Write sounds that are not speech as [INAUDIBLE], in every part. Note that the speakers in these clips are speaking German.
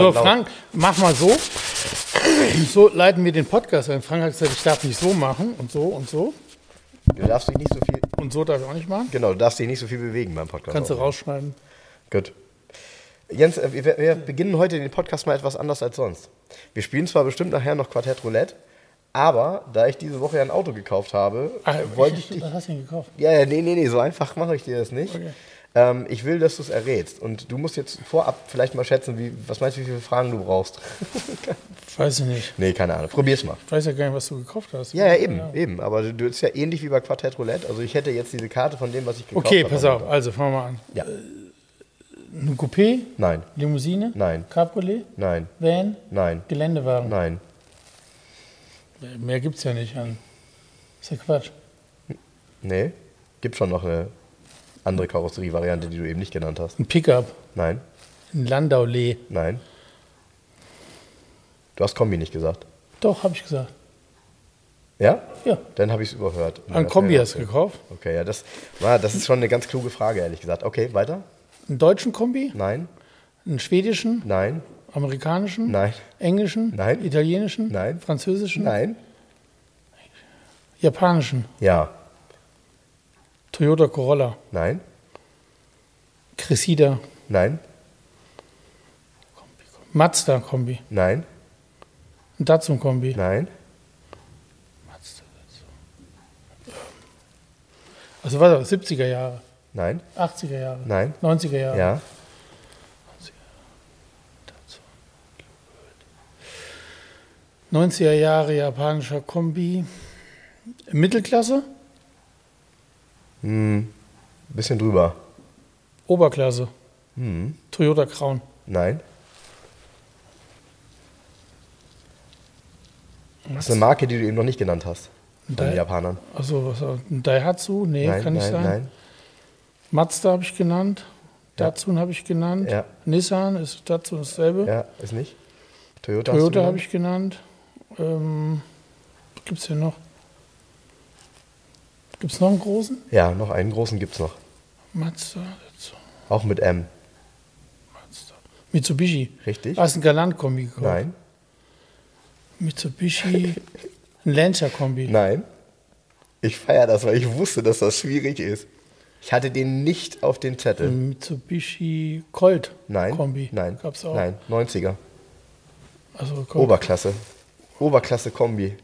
So, Frank, mach mal so. [CLEARS THROAT] So leiten wir den Podcast ein. Frank hat gesagt, ich darf nicht so machen und so und so. Du darfst dich nicht so viel. Und so darf ich auch nicht machen. Genau, du darfst dich nicht so viel bewegen beim Podcast. Kannst du rausschneiden. Gut. Jens, äh, wir, wir beginnen heute den Podcast mal etwas anders als sonst. Wir spielen zwar bestimmt nachher noch Quartett Roulette, aber da ich diese Woche ja ein Auto gekauft habe, Ach, wollte ich ich, dich. was hast du denn gekauft? Ja, ja, nee, nee, nee, so einfach mache ich dir das nicht. Okay. Ähm, ich will, dass du es errätst. Und du musst jetzt vorab vielleicht mal schätzen, wie, was meinst du, wie viele Fragen du brauchst? [LAUGHS] Weiß ich nicht. nee, keine Ahnung. Probier's mal. Ich weiß ja gar nicht, was du gekauft hast. Ja, ja, eben, eben. Aber du, du ist ja ähnlich wie bei Quartett Roulette. Also ich hätte jetzt diese Karte von dem, was ich gekauft Okay, habe. pass auf. Also fangen wir mal an. Ja. Ein Coupé, Nein, Limousine, Nein. Cabriolet, nein, Van, nein, Geländewagen. nein. Mehr gibt es ja nicht an. ist ja Quatsch. Nee. Gibt schon noch eine andere Karosserievariante, die du eben nicht genannt hast. Ein Pickup, Nein, ein Landaulee. nein. Du hast Kombi nicht gesagt. Doch, habe ich gesagt. Ja? Ja. Dann habe ich es überhört. Ein Kombi hast du gekauft. Okay, ja, das, war, das ist schon eine ganz kluge Frage, ehrlich gesagt. Okay, weiter? Einen deutschen Kombi, Nein, einen schwedischen, nein, amerikanischen, nein, englischen, Nein. italienischen, Nein. französischen, nein. japanischen, Ja, Toyota Corolla, nein, Cressida, nein, Mazda Kombi, nein, ein Datsun Kombi. nein. Mazda, Datsun. Also was, 70er Jahre, Nein, 80er Jahre, Nein. 90er Jahre. ja, Datsun. 90er Jahre japanischer Kombi. Mittelklasse, bisschen drüber. Oberklasse, Hm. Toyota Crown, Nein. Das ist eine Marke, die du eben noch nicht genannt hast. Von den Japanern. also was, ein Daihatsu, nee, nein, kann nicht nein, sein. nein. Mazda habe ich genannt, Ja. Datsun habe ich genannt, Ja. Nissan ist Datsun dasselbe, Ja, ist nicht. Toyota, Toyota habe ich genannt. Ähm, Gibt es hier noch? Gibt es noch einen großen? Ja, noch einen großen gibt es noch. Mazda, Auch mit M. Mazda. Mitsubishi. Richtig? Hast du einen Galant-Kombi gekauft? Nein. Mitsubishi, ein Lancia-Kombi. Nein. Ich feiere das, weil ich wusste, dass das schwierig ist. Ich hatte den nicht auf den Zettel. Ein Mitsubishi Colt Nein. Kombi. Nein. Gab's auch. Nein. 90er. Also. Oberklasse. Oberklasse Kombi.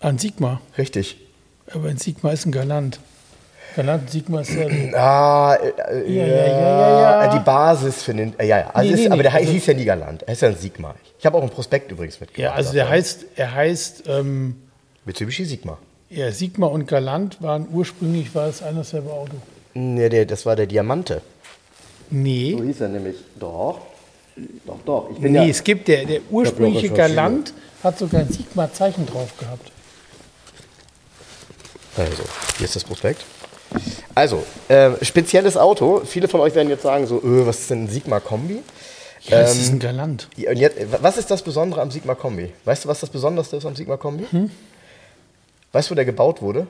Ein Sigma. Richtig. Aber ein Sigma ist ein Galant. Galant und Sigma ist ja. [CLEARS THROAT] Ah, äh, äh, Ja, ja, ja, ja, ja. Die Basis für den. Äh, ja, ja. Also Nee, ist, nee, aber der Also- hieß ja nie Galant. Er ist ja ein Sigma. Ich habe auch einen Prospekt übrigens mitgebracht. ja, also der davon. heißt, er heißt, ähm, Mitsubishi Sigma. ja, Sigma und Galant waren ursprünglich, war es ein dasselbe Auto. Nee, der, das war der Diamante. Nee. hieß er nämlich. Doch. Doch, doch. Ich Nee, es gibt der, der ursprüngliche. Galant hat sogar ein Sigma-Zeichen drauf gehabt. Also, hier ist das Prospekt. Also, äh, spezielles Auto. Viele von euch werden jetzt sagen so, öh, was ist denn ein Sigma Kombi? Ja, Ähm, ist ein Galant. Jetzt, was ist das Besondere am Sigma Kombi? Weißt du, was das Besonderste ist am Sigma Kombi? Weißt du, wo der gebaut wurde?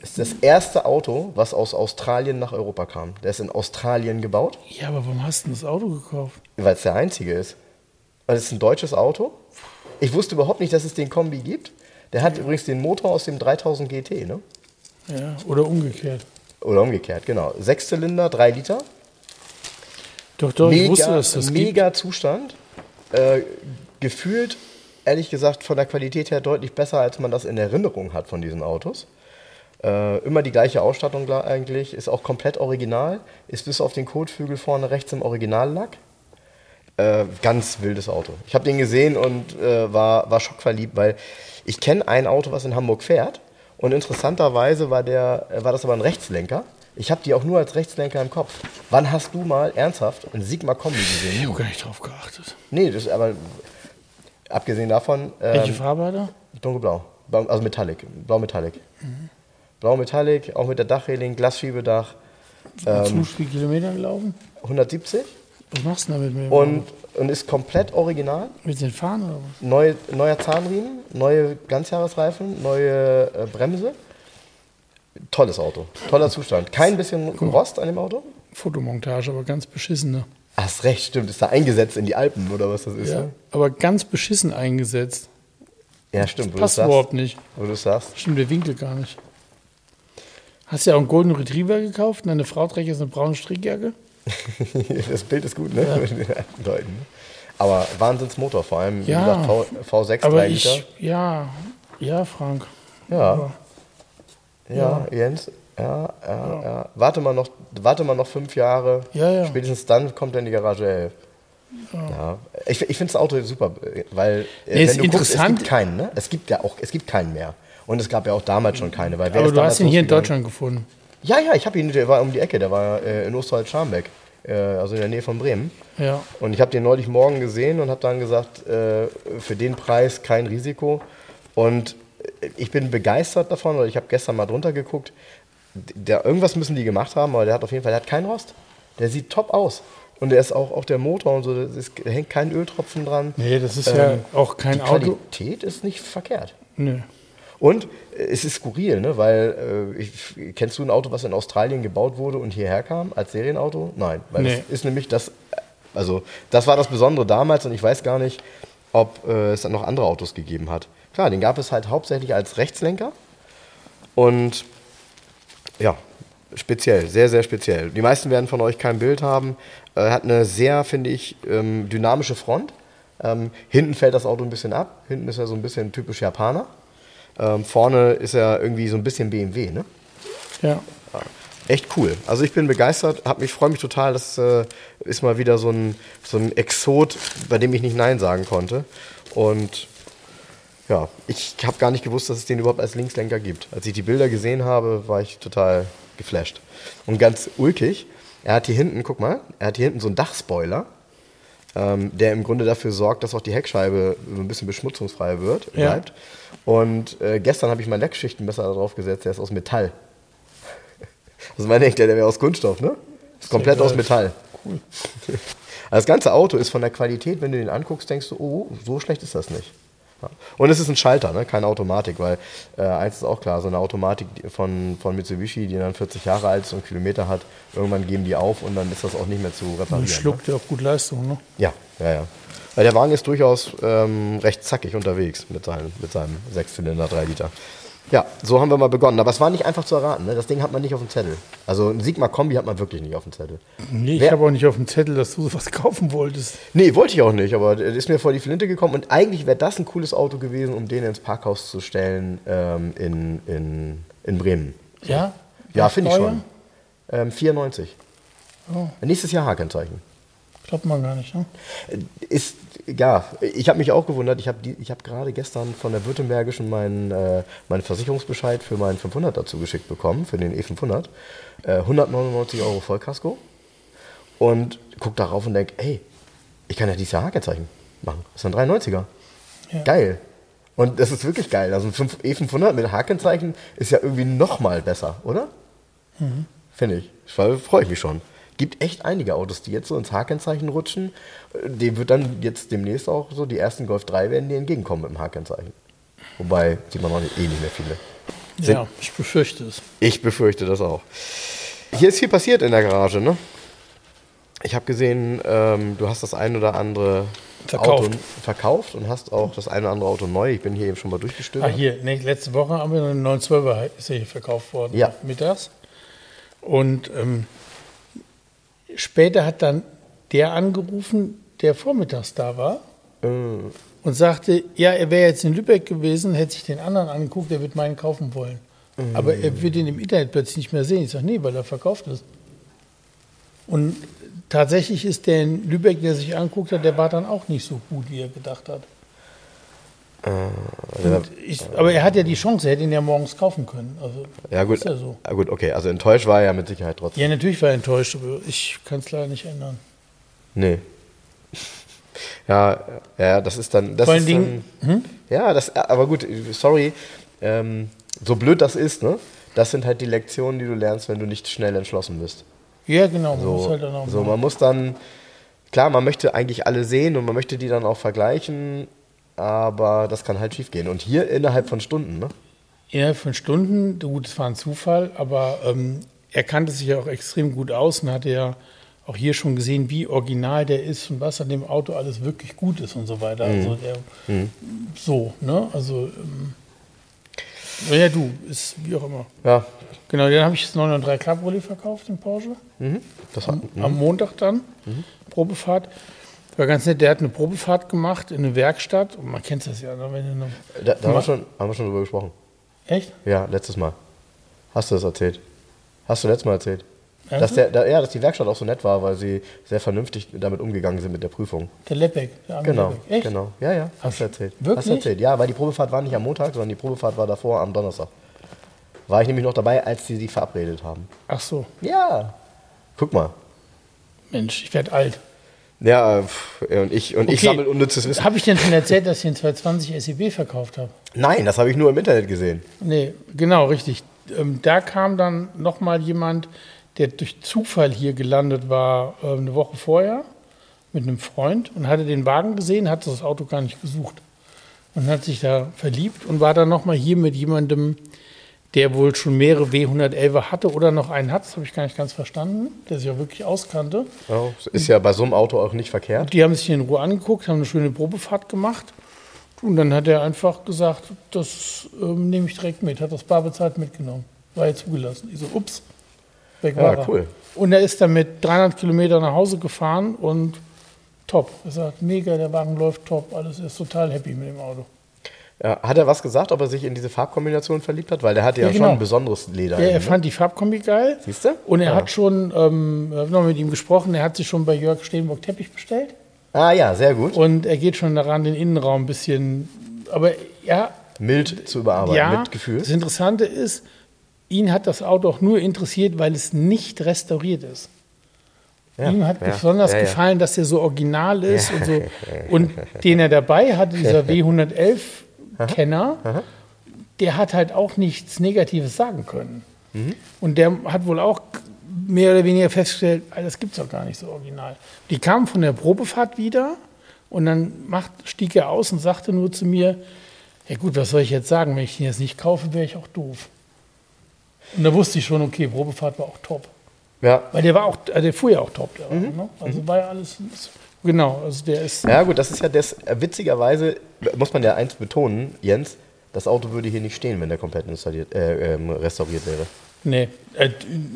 Das ist das erste Auto, was aus Australien nach Europa kam. Der ist in Australien gebaut, Ja, aber warum hast du das Auto gekauft? weil es der einzige ist. Weil es ist ein deutsches Auto. Ich wusste überhaupt nicht, dass es den Kombi gibt. Der hat übrigens den Motor aus dem 3000 GT, ne? Ja, oder umgekehrt. Oder umgekehrt, genau. Sechszylinder, drei Liter. Doch, doch, ich mega, wusste, dass das gibt. mega Zustand. Äh, gefühlt, ehrlich gesagt, von der Qualität her deutlich besser, als man das in Erinnerung hat von diesen Autos. Äh, immer die gleiche Ausstattung eigentlich, ist auch komplett original, ist bis auf den Kotflügel vorne rechts im Originallack. Äh, ganz wildes Auto. Ich habe den gesehen und äh, war, war schockverliebt, weil ich kenne ein Auto, was in Hamburg fährt. Und interessanterweise war, der, äh, war das aber ein Rechtslenker. Ich habe die auch nur als Rechtslenker im Kopf. Wann hast du mal ernsthaft ein Sigma Kombi gesehen? Ich habe gar nicht drauf geachtet. Nee, das ist aber abgesehen davon. Welche Ähm, Farbe hat er? dunkelblau. Blau, also Metallic. Blau Metallic. Blau Metallic, auch mit der Dachreling, Glasschiebedach. Ähm, Zu viel Kilometer gelaufen? 170 Was machst du damit mit dem und, und ist komplett original. Mit den Fahnen oder was? Neu, neuer Zahnriemen, neue Ganzjahresreifen, neue äh, Bremse. Tolles Auto. Toller Zustand. Kein bisschen Rost an dem Auto? Fotomontage, aber ganz beschissene. Hast recht, stimmt. Ist da eingesetzt in die Alpen oder was das ist? Ja. Ja, Aber ganz beschissen eingesetzt. ja stimmt. Du Passt überhaupt nicht. Wo du sagst. Stimmt der Winkel gar nicht. Hast du ja auch einen Golden Retriever gekauft und deine Frau trägt jetzt eine braune Strickjacke? [LAUGHS] das Bild ist gut, ne? [LAUGHS] Mit den alten Leuten? Aber Wahnsinnsmotor, vor allem, Ja. v, V6, Aber 3 ich, Liter. ja, ja, Frank. Ja, Aber ja, Jens. Ja, ja, ja. Warte mal noch, warte mal noch fünf Jahre. Ja, ja. Spätestens dann kommt er in die Garage 11. Ja. Ich, ich finde das Auto super, weil äh, Nee, wenn du guckst, es gibt keinen, ne? Es gibt ja auch, es gibt keinen mehr. Und es gab ja auch damals schon keine. Weil aber du hast ihn hier in? Deutschland gefunden. Ja, ja, ich habe ihn, der war um die Ecke, der war äh, in Osterholz-Scharmbeck, äh, also in der Nähe von Bremen. Ja. Und ich habe den neulich morgen gesehen und habe dann gesagt, äh, für den Preis kein Risiko. Und äh, ich bin begeistert davon, weil ich habe gestern mal drunter geguckt. Der, irgendwas müssen die gemacht haben, aber der hat auf jeden Fall, der hat keinen Rost. Der sieht top aus. Und der ist auch, auch der Motor und so, ist, da hängt kein Öltropfen dran. Nee, das ist ja Ähm, auch kein die Auto. Qualität ist nicht verkehrt. Nö. Und äh, es ist skurril, ne? weil äh, ich, kennst du ein Auto, was in Australien gebaut wurde und hierher kam als Serienauto? Nein, weil Nee. das ist nämlich das, also das war das Besondere damals und ich weiß gar nicht, ob äh, es dann noch andere Autos gegeben hat. Klar, den gab es halt hauptsächlich als Rechtslenker und ja, speziell, sehr, sehr speziell. Die meisten werden von euch kein Bild haben. Er hat eine sehr, finde ich, ähm, dynamische Front. Ähm, hinten fällt das Auto ein bisschen ab. Hinten ist er so ein bisschen typisch Japaner. Ähm, vorne ist er irgendwie so ein bisschen BMW, ne? Ja. Echt cool. Also ich bin begeistert, hab mich, freue mich total. Das äh, ist mal wieder so ein, so ein Exot, bei dem ich nicht Nein sagen konnte. Und ja, ich habe gar nicht gewusst, dass es den überhaupt als Linkslenker gibt. Als ich die Bilder gesehen habe, war ich total geflasht. Und ganz ulkig, er hat hier hinten, guck mal, er hat hier hinten so einen Dachspoiler, ähm, der im Grunde dafür sorgt, dass auch die Heckscheibe so ein bisschen beschmutzungsfrei wird, Ja. bleibt. Und äh, gestern habe ich mein Leckschichtenmesser da drauf gesetzt, der ist aus Metall. Also denkt ja, der wäre aus Kunststoff, ne? Ist komplett aus Metall. Cool. [LAUGHS] Also das ganze Auto ist von der Qualität, wenn du den anguckst, denkst du, oh, so schlecht ist das nicht. Und es ist ein Schalter, ne? keine Automatik, weil äh, eins ist auch klar, so eine Automatik von, von Mitsubishi, die dann 40 Jahre alt ist und Kilometer hat, irgendwann geben die auf und dann ist das auch nicht mehr zu reparieren. Und Ne? schluckt ja auch gut Leistung, ne? Ja, ja, ja. Weil der Wagen ist durchaus ähm, recht zackig unterwegs mit seinem, mit seinem Sechszylinder 3 Liter. Ja, so haben wir mal begonnen. Aber es war nicht einfach zu erraten. Ne? Das Ding hat man nicht auf dem Zettel. Also ein Sigma Kombi hat man wirklich nicht auf dem Zettel. Nee, ich Wer- habe auch nicht auf dem Zettel, dass du sowas [LAUGHS] kaufen wolltest. Nee, wollte ich auch nicht, aber es ist mir vor die Flinte gekommen. Und eigentlich wäre das ein cooles Auto gewesen, um den ins Parkhaus zu stellen ähm, in, in, in Bremen. Ja? Ja, finde ich schon. Ähm, 94. Oh, Nächstes Jahr H-Kennzeichen. glaubt man gar nicht, ne? Ist, ja, ich habe mich auch gewundert. Ich habe hab gerade gestern von der Württembergischen meinen, äh, meinen Versicherungsbescheid für meinen 500 dazu geschickt bekommen, für den E500. Äh, 199 Euro Vollkasko. Und guck darauf und denk, ey, ich kann ja dieses Jahr H-Kennzeichen machen. Das ist ein 390er. Ja. Geil. Und das ist wirklich geil. Also ein 5 E500 mit H-Kennzeichen ist ja irgendwie noch mal besser, oder? Finde ich. Freue ich mich schon. Gibt echt einige Autos, die jetzt so ins H-Kennzeichen rutschen. Dem wird dann jetzt demnächst auch so, die ersten Golf 3 werden dir entgegenkommen mit dem H-Kennzeichen. Wobei, sieht man noch nicht, eh nicht mehr viele. Sind- Ja, ich befürchte es. Ich befürchte das auch. Hier ist viel passiert in der Garage, ne? Ich habe gesehen, ähm, du hast das ein oder andere Verkauft. Auto verkauft und hast auch das ein oder andere Auto neu. Ich bin hier eben schon mal Ah, durchgestöbert. hier, ne, letzte Woche haben wir einen 912er, ist hier verkauft worden. Ja. Mittags. Und ähm, später hat dann der angerufen, der vormittags da war. Äh, Und sagte, ja, er wäre jetzt in Lübeck gewesen, hätte sich den anderen angeguckt, er wird meinen kaufen wollen. Aber er wird ihn im Internet plötzlich nicht mehr sehen. Ich sage, nee, weil er verkauft ist. Und tatsächlich ist der in Lübeck, der sich anguckt hat, der war dann auch nicht so gut, wie er gedacht hat. Und ich, aber er hat ja die Chance, er hätte ihn ja morgens kaufen können. Also, Ja gut, Ist ja so. ja, gut, okay. Also enttäuscht war er ja mit Sicherheit trotzdem. Ja, natürlich war er enttäuscht, aber ich kann es leider nicht ändern. Nee. [LAUGHS] Ja, ja, das ist dann. Das Vor allen Dingen- Dann, Ja, das, aber gut, sorry. Ähm, so blöd das ist, ne? Das sind halt die Lektionen, die du lernst, wenn du nicht schnell entschlossen bist. Ja, genau. Man muss So, halt dann auch so man muss dann, klar, man möchte eigentlich alle sehen und man möchte die dann auch vergleichen, aber das kann halt schief gehen. Und hier innerhalb von Stunden, ne? Innerhalb von Stunden, gut, es war ein Zufall, aber ähm, er kannte sich ja auch extrem gut aus und hatte ja auch hier schon gesehen, wie original der ist und was an dem Auto alles wirklich gut ist und so weiter. Mhm. Also der, so, ne? Also, ähm, ja, du, ist wie auch immer. Ja. Genau, dann habe ich das 903 Cabriolet verkauft, den Porsche. Mhm. Das hat, Am Montag dann, Probefahrt. War ganz nett, der hat eine Probefahrt gemacht in eine Werkstatt. Und man kennt das ja, ne? eine, da, da haben, wir schon, haben wir schon drüber gesprochen. Echt? Ja, letztes Mal. Hast du das erzählt? Hast du letztes Mal erzählt? Dass, der, da, ja, dass die Werkstatt auch so nett war, weil sie sehr vernünftig damit umgegangen sind mit der Prüfung. Der Lepek. Der arme Genau, Lepek. Echt? genau. Ja, ja, hast du erzählt. Wirklich? Hast du erzählt. Ja, weil die Probefahrt war nicht am Montag, sondern die Probefahrt war davor am Donnerstag. War ich nämlich noch dabei, als sie sich verabredet haben. Ach so, Ja. Guck mal. Mensch, ich werde alt. Ja, und ich, und ich Okay. sammle unnützes Wissen. Habe ich denn schon erzählt, dass ich den 220 SEB verkauft habe? Nein, das habe ich nur im Internet gesehen. Nee, genau, richtig. Ähm, da kam dann nochmal jemand, der durch Zufall hier gelandet war, ähm, eine Woche vorher mit einem Freund und hatte den Wagen gesehen, hatte das Auto gar nicht gesucht und hat sich da verliebt und war dann nochmal hier mit jemandem, der wohl schon mehrere W111er hatte oder noch einen hat, das habe ich gar nicht ganz verstanden, der sich auch wirklich auskannte. Ja, ist ja bei so einem Auto auch nicht verkehrt. Die haben sich in Ruhe angeguckt, haben eine schöne Probefahrt gemacht. Und dann hat er einfach gesagt, das ähm, nehme ich direkt mit. Hat das bar bezahlt mitgenommen. War ja zugelassen. Ich so, ups, weg Ja, war er. cool. Und er ist dann mit 300 Kilometer nach Hause gefahren und top. Er sagt, mega, der Wagen läuft top, alles ist total happy mit dem Auto. Ja, hat er was gesagt, ob er sich in diese Farbkombination verliebt hat? Weil der hatte ja, Ja, schon genau. ein besonderes Leder. Ja, er ne? fand die Farbkombi geil. Siehst du? Und er Ja. hat schon, ähm, wir haben noch mit ihm gesprochen, er hat sich schon bei Jörg Steenburg Teppich bestellt. Ah ja, sehr gut. Und er geht schon daran, den Innenraum ein bisschen, aber ja, Mild zu überarbeiten, ja, mit Gefühl. das Interessante ist, ihn hat das Auto auch nur interessiert, weil es nicht restauriert ist. Ja, Ihm hat ja, besonders ja, gefallen, dass er so original ist und so. [LAUGHS] Und den er dabei hatte, dieser [LAUGHS] W111-Kenner, der hat halt auch nichts Negatives sagen können. Mhm. Und der hat wohl auch mehr oder weniger festgestellt, "Ah, das gibt es doch gar nicht so original. Die kamen von der Probefahrt wieder und dann macht, stieg er aus und sagte nur zu mir, ja gut, was soll ich jetzt sagen, wenn ich den jetzt nicht kaufe, wäre ich auch doof. Und da wusste ich schon, okay, Probefahrt war auch top. Ja. Weil der war auch, äh, der fuhr ja auch top. Der Mhm. Ne? Also war ja alles. Genau, also der ist. ja, gut, das ist ja das. äh, Witzigerweise muss man ja eins betonen, Jens, das Auto würde hier nicht stehen, wenn der komplett installiert, äh, ähm, restauriert wäre. Nee, äh,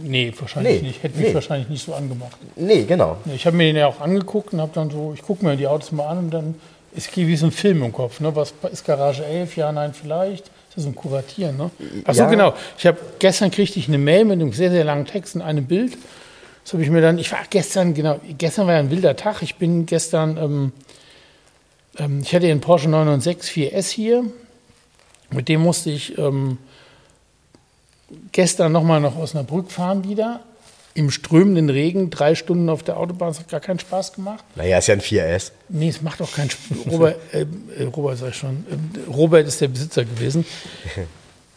nee, wahrscheinlich Nee, nicht. Hätte mich nee. wahrscheinlich nicht so angemacht. Nee, genau. Ich habe mir den ja auch angeguckt und habe dann so, ich gucke mir die Autos mal an und dann ist wie so ein Film im Kopf. Ne? Was ist Garage 11? Ja, nein, vielleicht. Das ist so ein Kuratieren. Ne? Achso, Ja. genau. Ich habe gestern kriegte ich eine Mail mit einem sehr, sehr langen Text und einem Bild. Das habe ich mir dann, ich war gestern, genau, gestern war ja ein wilder Tag. Ich bin gestern, ähm, ähm, ich hatte den Porsche 996 4S hier. Mit dem musste ich ähm, gestern nochmal nach Osnabrück fahren wieder. Im strömenden Regen, drei Stunden auf der Autobahn, das hat gar keinen Spaß gemacht. Naja, ist ja ein 4S. Nee, es macht auch keinen Spaß. Robert, äh, äh, Robert sag ich schon, äh, Robert ist der Besitzer gewesen. [LAUGHS]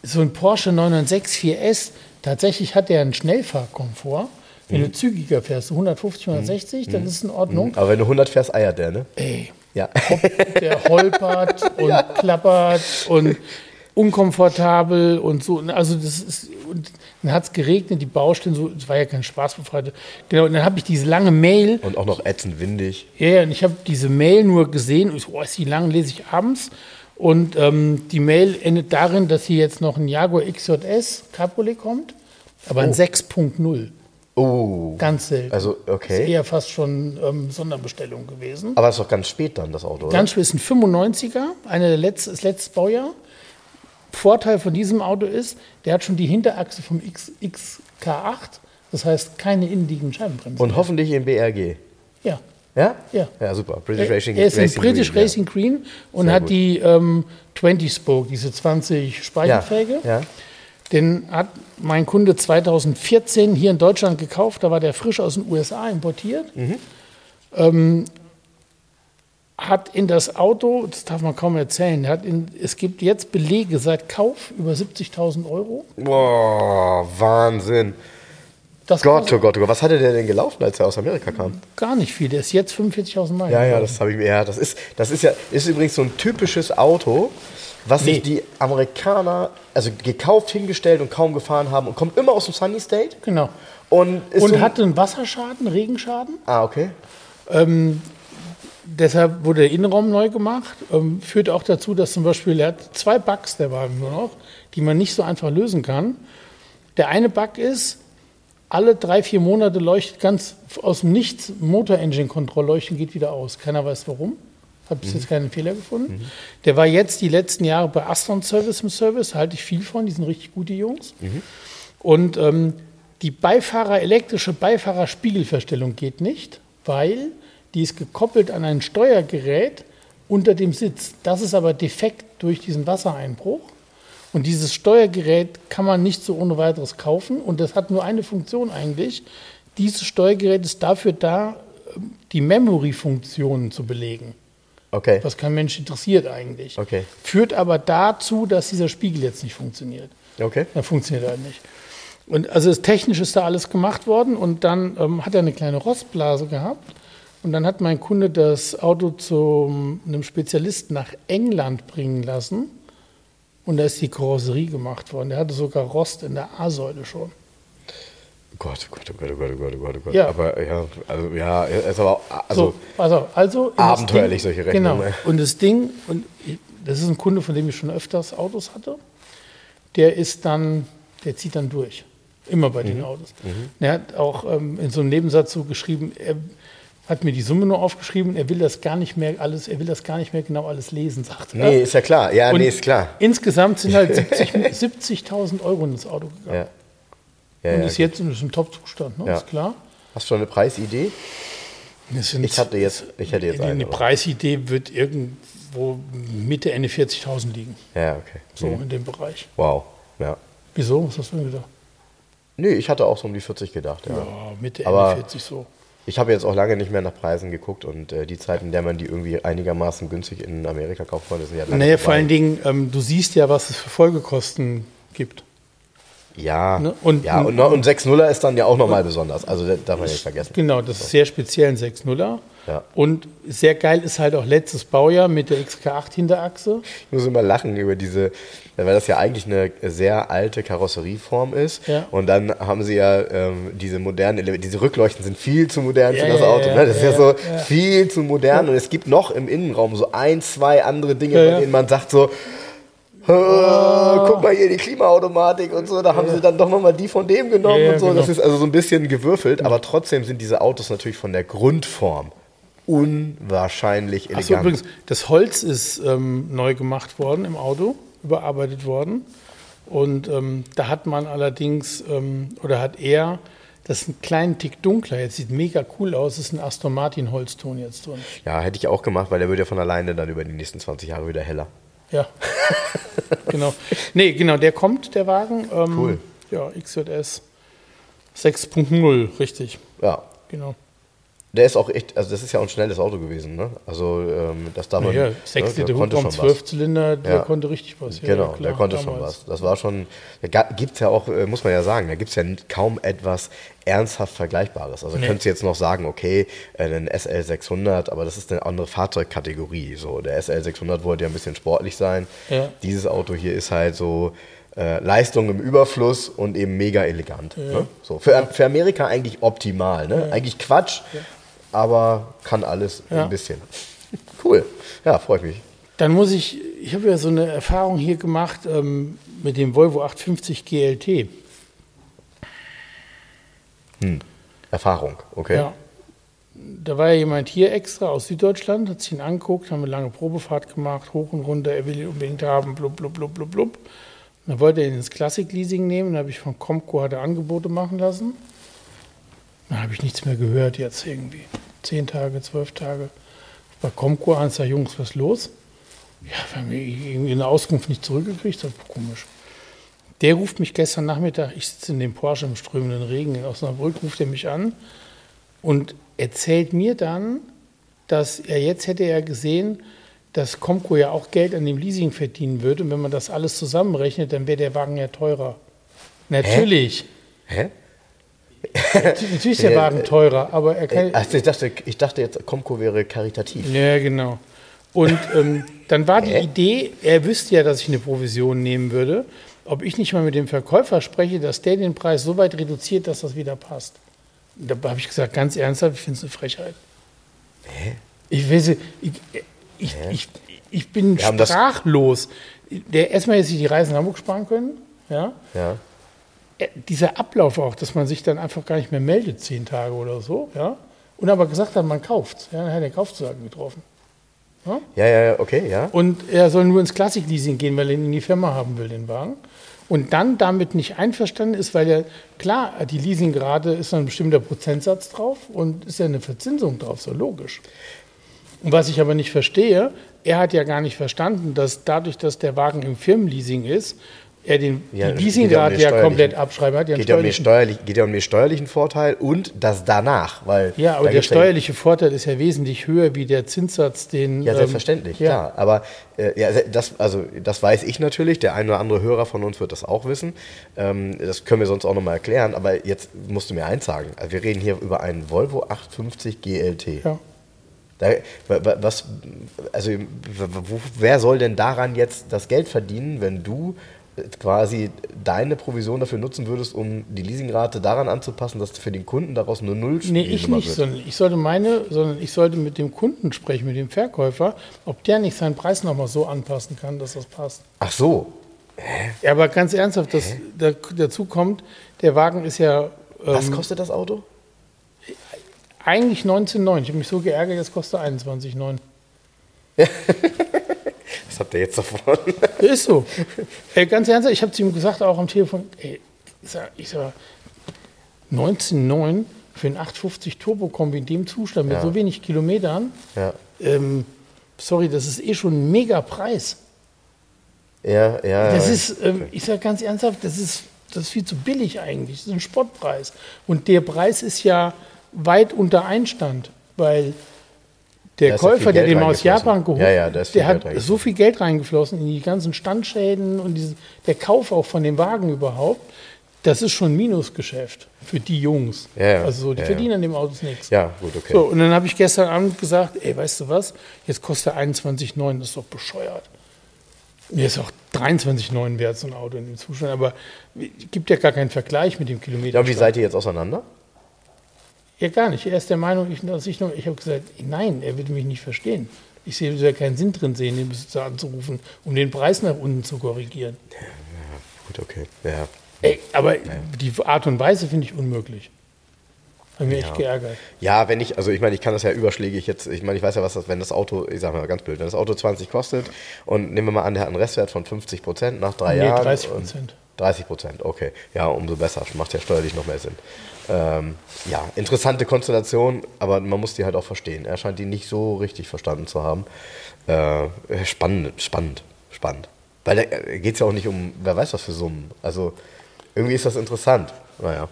So ein Porsche 996 4S, tatsächlich hat der einen Schnellfahrkomfort. Wenn du zügiger fährst, so 150, 160, dann ist es in Ordnung. Aber wenn du 100 fährst, eiert der, ne? Ey, Ja. der [LAUGHS] holpert und klappert und unkomfortabel und so. Also das ist, und dann hat es geregnet, die Baustellen, so, es war ja kein Spaß befreit. Genau, und dann habe ich diese lange Mail Und auch noch ätzend windig. Ja, ja, und ich habe diese Mail nur gesehen und ich so, oh, ist die lang, lese ich abends. Und ähm, die Mail endet darin, dass hier jetzt noch ein Jaguar XJS Cabriolet kommt, aber ein 6.0. Oh. Ganz selten. Also, Ist okay. eher fast schon ähm, Sonderbestellung gewesen. Aber ist doch ganz spät dann, das Auto, oder? Ganz schön ist ein 95er, einer der letzten, das letzte Baujahr. Vorteil von diesem Auto ist, der hat schon die Hinterachse vom X, XK8, das heißt keine innenliegenden Scheibenbremsen. Und hoffentlich im BRG. ja, Ja? Ja. Ja, super. British Er, Racing er ist in Racing British Green, Racing Green und Sehr hat gut. die ähm, 20 Spoke, diese 20 Ja. Speichelfelge. Ja. Den hat mein Kunde 2014 hier in Deutschland gekauft. Da war der frisch aus den USA importiert. Ähm, hat in das Auto, das darf man kaum erzählen, hat in, es gibt jetzt Belege seit Kauf über 70.000 Euro. Boah, Wahnsinn. Das Gott, oh Gott, oh Gott. Was hatte der denn gelaufen, als er aus Amerika kam? gar nicht viel. Der ist jetzt 45.000 Meilen. Ja, ja, das habe ich mir. Ja, das ist, das ist ja, ist übrigens so ein typisches Auto, was Nee. sich die Amerikaner, also gekauft, hingestellt und kaum gefahren haben und kommt immer aus dem Sunny State. Genau. Und, Und so hatte einen Wasserschaden, Regenschaden. Ah, okay. Ähm, deshalb wurde der Innenraum neu gemacht. Ähm, führt auch dazu, dass zum Beispiel er hat zwei Bugs, der Wagen nur noch, die man nicht so einfach lösen kann. Der eine Bug ist, alle drei, vier Monate leuchtet ganz aus dem Nichts Motor-Engine-Kontrollleuchten geht wieder aus. Keiner weiß warum. Habe bis jetzt keinen Fehler gefunden. Der war jetzt die letzten Jahre bei Aston Service im Service, halte ich viel von, die sind richtig gute Jungs. Und ähm, die Beifahrer, elektrische Beifahrerspiegelverstellung geht nicht, weil die ist gekoppelt an ein Steuergerät unter dem Sitz. Das ist aber defekt durch diesen Wassereinbruch. Und dieses Steuergerät kann man nicht so ohne weiteres kaufen. Und das hat nur eine Funktion eigentlich. Dieses Steuergerät ist dafür da, ähm, die Memory-Funktionen zu belegen. Okay. Was kein Mensch interessiert eigentlich. Okay. Führt aber dazu, dass dieser Spiegel jetzt nicht funktioniert. Okay. Das funktioniert halt nicht. Und also das technisch ist da alles gemacht worden und dann ähm, hat er eine kleine Rostblase gehabt und dann hat mein Kunde das Auto zu einem Spezialisten nach England bringen lassen und da ist die Karosserie gemacht worden. Der hatte sogar Rost in der A-Säule schon. Gott, oh Gott, oh Gott, oh Gott, oh Gott, oh Gott, oh Gott. Ja. Aber ja, also ja, ist aber also so, also das Abenteuerlich, Ding- solche Rechnungen, Genau. Und das Ding, und ich- das ist ein Kunde, von dem ich schon öfters Autos hatte, der ist dann, der zieht dann durch. Immer bei Mhm. den Autos. Er hat auch ähm, in so einem Nebensatz so geschrieben, er hat mir die Summe nur aufgeschrieben, er will das gar nicht mehr alles, er will das gar nicht mehr genau alles lesen, sagt er. nee, ist ja klar. Ja, Und nee, ist klar. Insgesamt sind halt [LAUGHS] 70 70.000 Euro in das Auto gegangen. Ja. Ja, Und ja. ist jetzt in im Top-Zustand, ne? Ist klar. Hast du schon eine Preisidee? Sind- Ich hatte jetzt, ich hätte jetzt eine. aber- Preisidee wird irgendwo Mitte, Ende 40.000 liegen. Ja, okay. So Mhm. in dem Bereich. Wow. Ja. Wieso? Was hast du denn gedacht? Nee, ich hatte auch so um die 40 gedacht, ja. Ja, Mitte, Aber- Ende 40 so. Ich habe jetzt auch lange nicht mehr nach Preisen geguckt und äh, die Zeit, in der man die irgendwie einigermaßen günstig in Amerika kaufen konnte, sind ja lange Naja, vor allen Dingen, ähm, du siehst ja, was es für Folgekosten gibt. Ja, Ne? Und- ja und, und 6-0er ist dann ja auch nochmal besonders. Also das darf man nicht vergessen. Genau, das ist sehr speziell ein 6.0er. Ja. Und sehr geil ist halt auch letztes Baujahr mit der XK8 Hinterachse. Ich muss immer lachen über diese, weil das ja eigentlich eine sehr alte Karosserieform ist. Ja. Und dann haben sie ja ähm, diese modernen Elemente, diese Rückleuchten sind viel zu modern Ja, für das Auto. ne? Das ist ja, so viel zu modern. Und es gibt noch im Innenraum so ein, zwei andere Dinge, bei denen man sagt so, "Äh, guck mal hier die Klimaautomatik und so, da haben sie dann doch nochmal die von dem genommen Ja, ja, und so. genau. Das ist also so ein bisschen gewürfelt, aber trotzdem sind diese Autos natürlich von der Grundform unwahrscheinlich elegant. Achso, übrigens, das Holz ist ähm, neu gemacht worden im Auto, überarbeitet worden. Und ähm, da hat man allerdings, ähm, oder hat er, das ist ein kleinen Tick dunkler, jetzt sieht mega cool aus, ist ein Aston Martin Holzton jetzt drin. Ja, hätte ich auch gemacht, weil der wird ja von alleine dann über die nächsten 20 Jahre wieder heller. Ja. [LAUGHS] genau. Nee, genau, der kommt, der Wagen. Ähm, Cool. Ja, XJS 6.0, richtig. Ja. Genau. Der ist auch echt, also das ist ja auch ein schnelles Auto gewesen, ne? Also ähm, das darf man. Naja, ne, 6 der Liter konnte Hubraum, schon was. 12 Zylinder, der Ja. konnte richtig was. Ja, Genau, ja, klar, der konnte schon damals. was. Das war schon, da gibt es ja auch, äh, muss man ja sagen, da gibt es ja kaum etwas ernsthaft Vergleichbares. Also Nee. könntest du jetzt noch sagen, okay, äh, ein SL600, aber das ist eine andere Fahrzeugkategorie. So, der SL600 wollte ja ein bisschen sportlich sein. Ja. Dieses Auto hier ist halt so äh, Leistung im Überfluss und eben mega elegant. Ne? So, für, für Amerika eigentlich optimal. Ne? Eigentlich Quatsch, aber kann alles Ja. ein bisschen. Cool. Ja, freut mich. Dann muss ich, ich habe ja so eine Erfahrung hier gemacht ähm, mit dem Volvo 850 GLT. Erfahrung, okay. Ja. Da war ja jemand hier extra aus Süddeutschland, hat sich ihn angeguckt, haben eine lange Probefahrt gemacht, hoch und runter, er will ihn unbedingt haben, blub, blub, blub, blub, blub. Dann wollte er ihn ins Classic-Leasing nehmen, dann habe ich von Comco hat er Angebote machen lassen. Dann habe ich nichts mehr gehört jetzt irgendwie. zehn Tage, zwölf Tage. Bei Comco an, sag Jungs, was ist los? Ja, wir haben irgendwie eine Auskunft nicht zurückgekriegt. Das ist komisch. Der ruft mich gestern Nachmittag, ich sitze in dem Porsche im strömenden Regen in Osnabrück, ruft er mich an und erzählt mir dann, dass er jetzt hätte er gesehen, dass Comco ja auch Geld an dem Leasing verdienen würde. Und wenn man das alles zusammenrechnet, dann wäre der Wagen ja teurer. Natürlich. Hä? [LAUGHS] Natürlich ist der Wagen teurer, aber er kann. Also ich, dachte, ich dachte jetzt, Comco wäre karitativ. Ja, genau. Und ähm, dann war die? Idee, er wüsste ja, dass ich eine Provision nehmen würde, ob ich nicht mal mit dem Verkäufer spreche, dass der den Preis so weit reduziert, dass das wieder passt. Und da habe ich gesagt, ganz ernsthaft, ich finde es eine Frechheit. Hä? Ich weiß, ich, ich, ich, ich bin sprachlos. Der, erstmal hätte sich die Reise in Hamburg sparen können. Ja? Ja. Äh, Dieser Ablauf auch, dass man sich dann einfach gar nicht mehr meldet, zehn Tage oder so. Ja? Und aber gesagt hat, man kauft. Ja, dann hat er den Kaufzusagen getroffen. Ja, ja, ja, okay, ja. Und er soll nur ins Classic-Leasing gehen, weil er ihn in die Firma haben will, den Wagen. Und dann damit nicht einverstanden ist, weil er, klar, die Leasingrate ist ein bestimmter Prozentsatz drauf und ist ja eine Verzinsung drauf, so logisch. Und was ich aber nicht verstehe, er hat ja gar nicht verstanden, dass dadurch, dass der Wagen im Firmenleasing ist, er den, Ja, die um Leasingrate den ja komplett abschreiben hat. Geht ja, um den steuerlich, geht ja um den steuerlichen Vorteil und das danach. Weil ja, aber der gibt's ja- steuerliche Vorteil ist ja wesentlich höher wie der Zinssatz, den. Ja, ähm, selbstverständlich, ja. klar. Aber äh, ja, das, also, das weiß ich natürlich. Der ein oder andere Hörer von uns wird das auch wissen. Ähm, das können wir sonst auch nochmal erklären. Aber jetzt musst du mir eins sagen. Also wir reden hier über einen Volvo 850 GLT. Ja. Da, wa- wa- was, also, wer soll denn daran jetzt das Geld verdienen, wenn du quasi deine Provision dafür nutzen würdest, um die Leasingrate daran anzupassen, dass für den Kunden daraus nur null Nee, ich nicht, wird? sondern ich sollte meine, sondern ich sollte mit dem Kunden sprechen, mit dem Verkäufer, ob der nicht seinen Preis nochmal so anpassen kann, dass das passt. Ach so. Ja, aber ganz ernsthaft, das, da, dazu kommt, der Wagen ist ja Was ähm, kostet das Auto? eigentlich 19,9. Ich habe mich so geärgert, jetzt kostet 21,9. [LAUGHS] Was habt ihr jetzt davon? [LAUGHS] Ist so. Ey, ganz ernsthaft, ich habe zu ihm gesagt, auch am Telefon, ey, ich sag, ich sag 19,9 für einen 850 Turbo-Kombi in dem Zustand mit Ja. so wenig Kilometern, ja. ähm, sorry, das ist eh schon ein mega Preis. Ja, ja. Das ist, ähm, ich sage ganz ernsthaft, das ist, das ist viel zu billig eigentlich. Das ist ein Spottpreis. Und der Preis ist ja weit unter Einstand, weil der Da ja Käufer, der den mal aus. Japan geholt Ja, ja, viel der hat so viel Geld reingeflossen in die ganzen Standschäden und diese, der Kauf auch von dem Wagen überhaupt. Das ist schon ein Minusgeschäft für die Jungs. Ja, ja. Also so, die Ja, ja. verdienen an dem Autos nichts. ja, gut, okay. So, und dann habe ich gestern Abend gesagt, ey, weißt du was, jetzt kostet er 21,9, das ist doch bescheuert. Mir ist auch 23,9 wert, so ein Auto in dem Zustand, aber es gibt ja gar keinen Vergleich mit dem Kilometer. Ja, wie seid ihr jetzt auseinander? Ja, gar nicht. Er ist der Meinung, ich, dass ich noch, ich habe gesagt, nein, er würde mich nicht verstehen. Ich sehe da keinen Sinn drin sehen, den Besitzer anzurufen, um den Preis nach unten zu korrigieren. Gut, okay. Ja. Ey, aber die Art und Weise finde ich unmöglich. Hat mich echt Ja. geärgert. Ja, wenn ich, also ich meine, ich kann das ja überschlägig jetzt, ich meine, ich weiß ja, was das, wenn das Auto, ich sag mal ganz blöd, wenn das Auto 20 kostet und nehmen wir mal an, der hat einen Restwert von 50 Prozent nach drei Nee, Jahren. 30 und- Prozent. 30 Prozent, okay. Ja, umso besser. Macht ja steuerlich noch mehr Sinn. Ähm, ja, interessante Konstellation, aber man muss die halt auch verstehen. Er scheint die nicht so richtig verstanden zu haben. Äh, spannend, spannend, spannend. Weil da geht es ja auch nicht um, wer weiß was für Summen. Also irgendwie ist das interessant. Naja.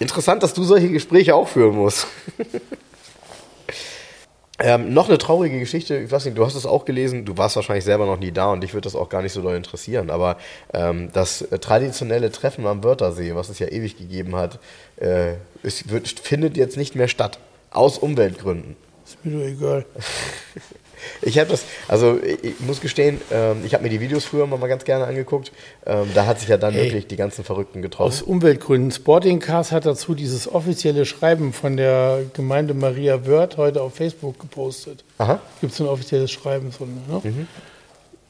Interessant, dass du solche Gespräche auch führen musst. [LAUGHS] Ähm, noch eine traurige Geschichte, ich weiß nicht, du hast es auch gelesen, du warst wahrscheinlich selber noch nie da und dich wird das auch gar nicht so doll interessieren, aber ähm, das äh, traditionelle Treffen am Wörthersee, was es ja ewig gegeben hat, äh, es wird, findet jetzt nicht mehr statt, aus Umweltgründen. Ist mir doch egal. [LAUGHS] Ich habe das, also ich, muss gestehen, ähm, ich habe mir die Videos früher mal ganz gerne angeguckt, ähm, da hat sich ja dann Hey. wirklich die ganzen Verrückten Aus getroffen. Umweltgründen. Sporting Cars hat dazu dieses offizielle Schreiben von der Gemeinde Maria Wörth heute auf Facebook gepostet. Aha, Gibt es ein offizielles Schreiben von. Ne?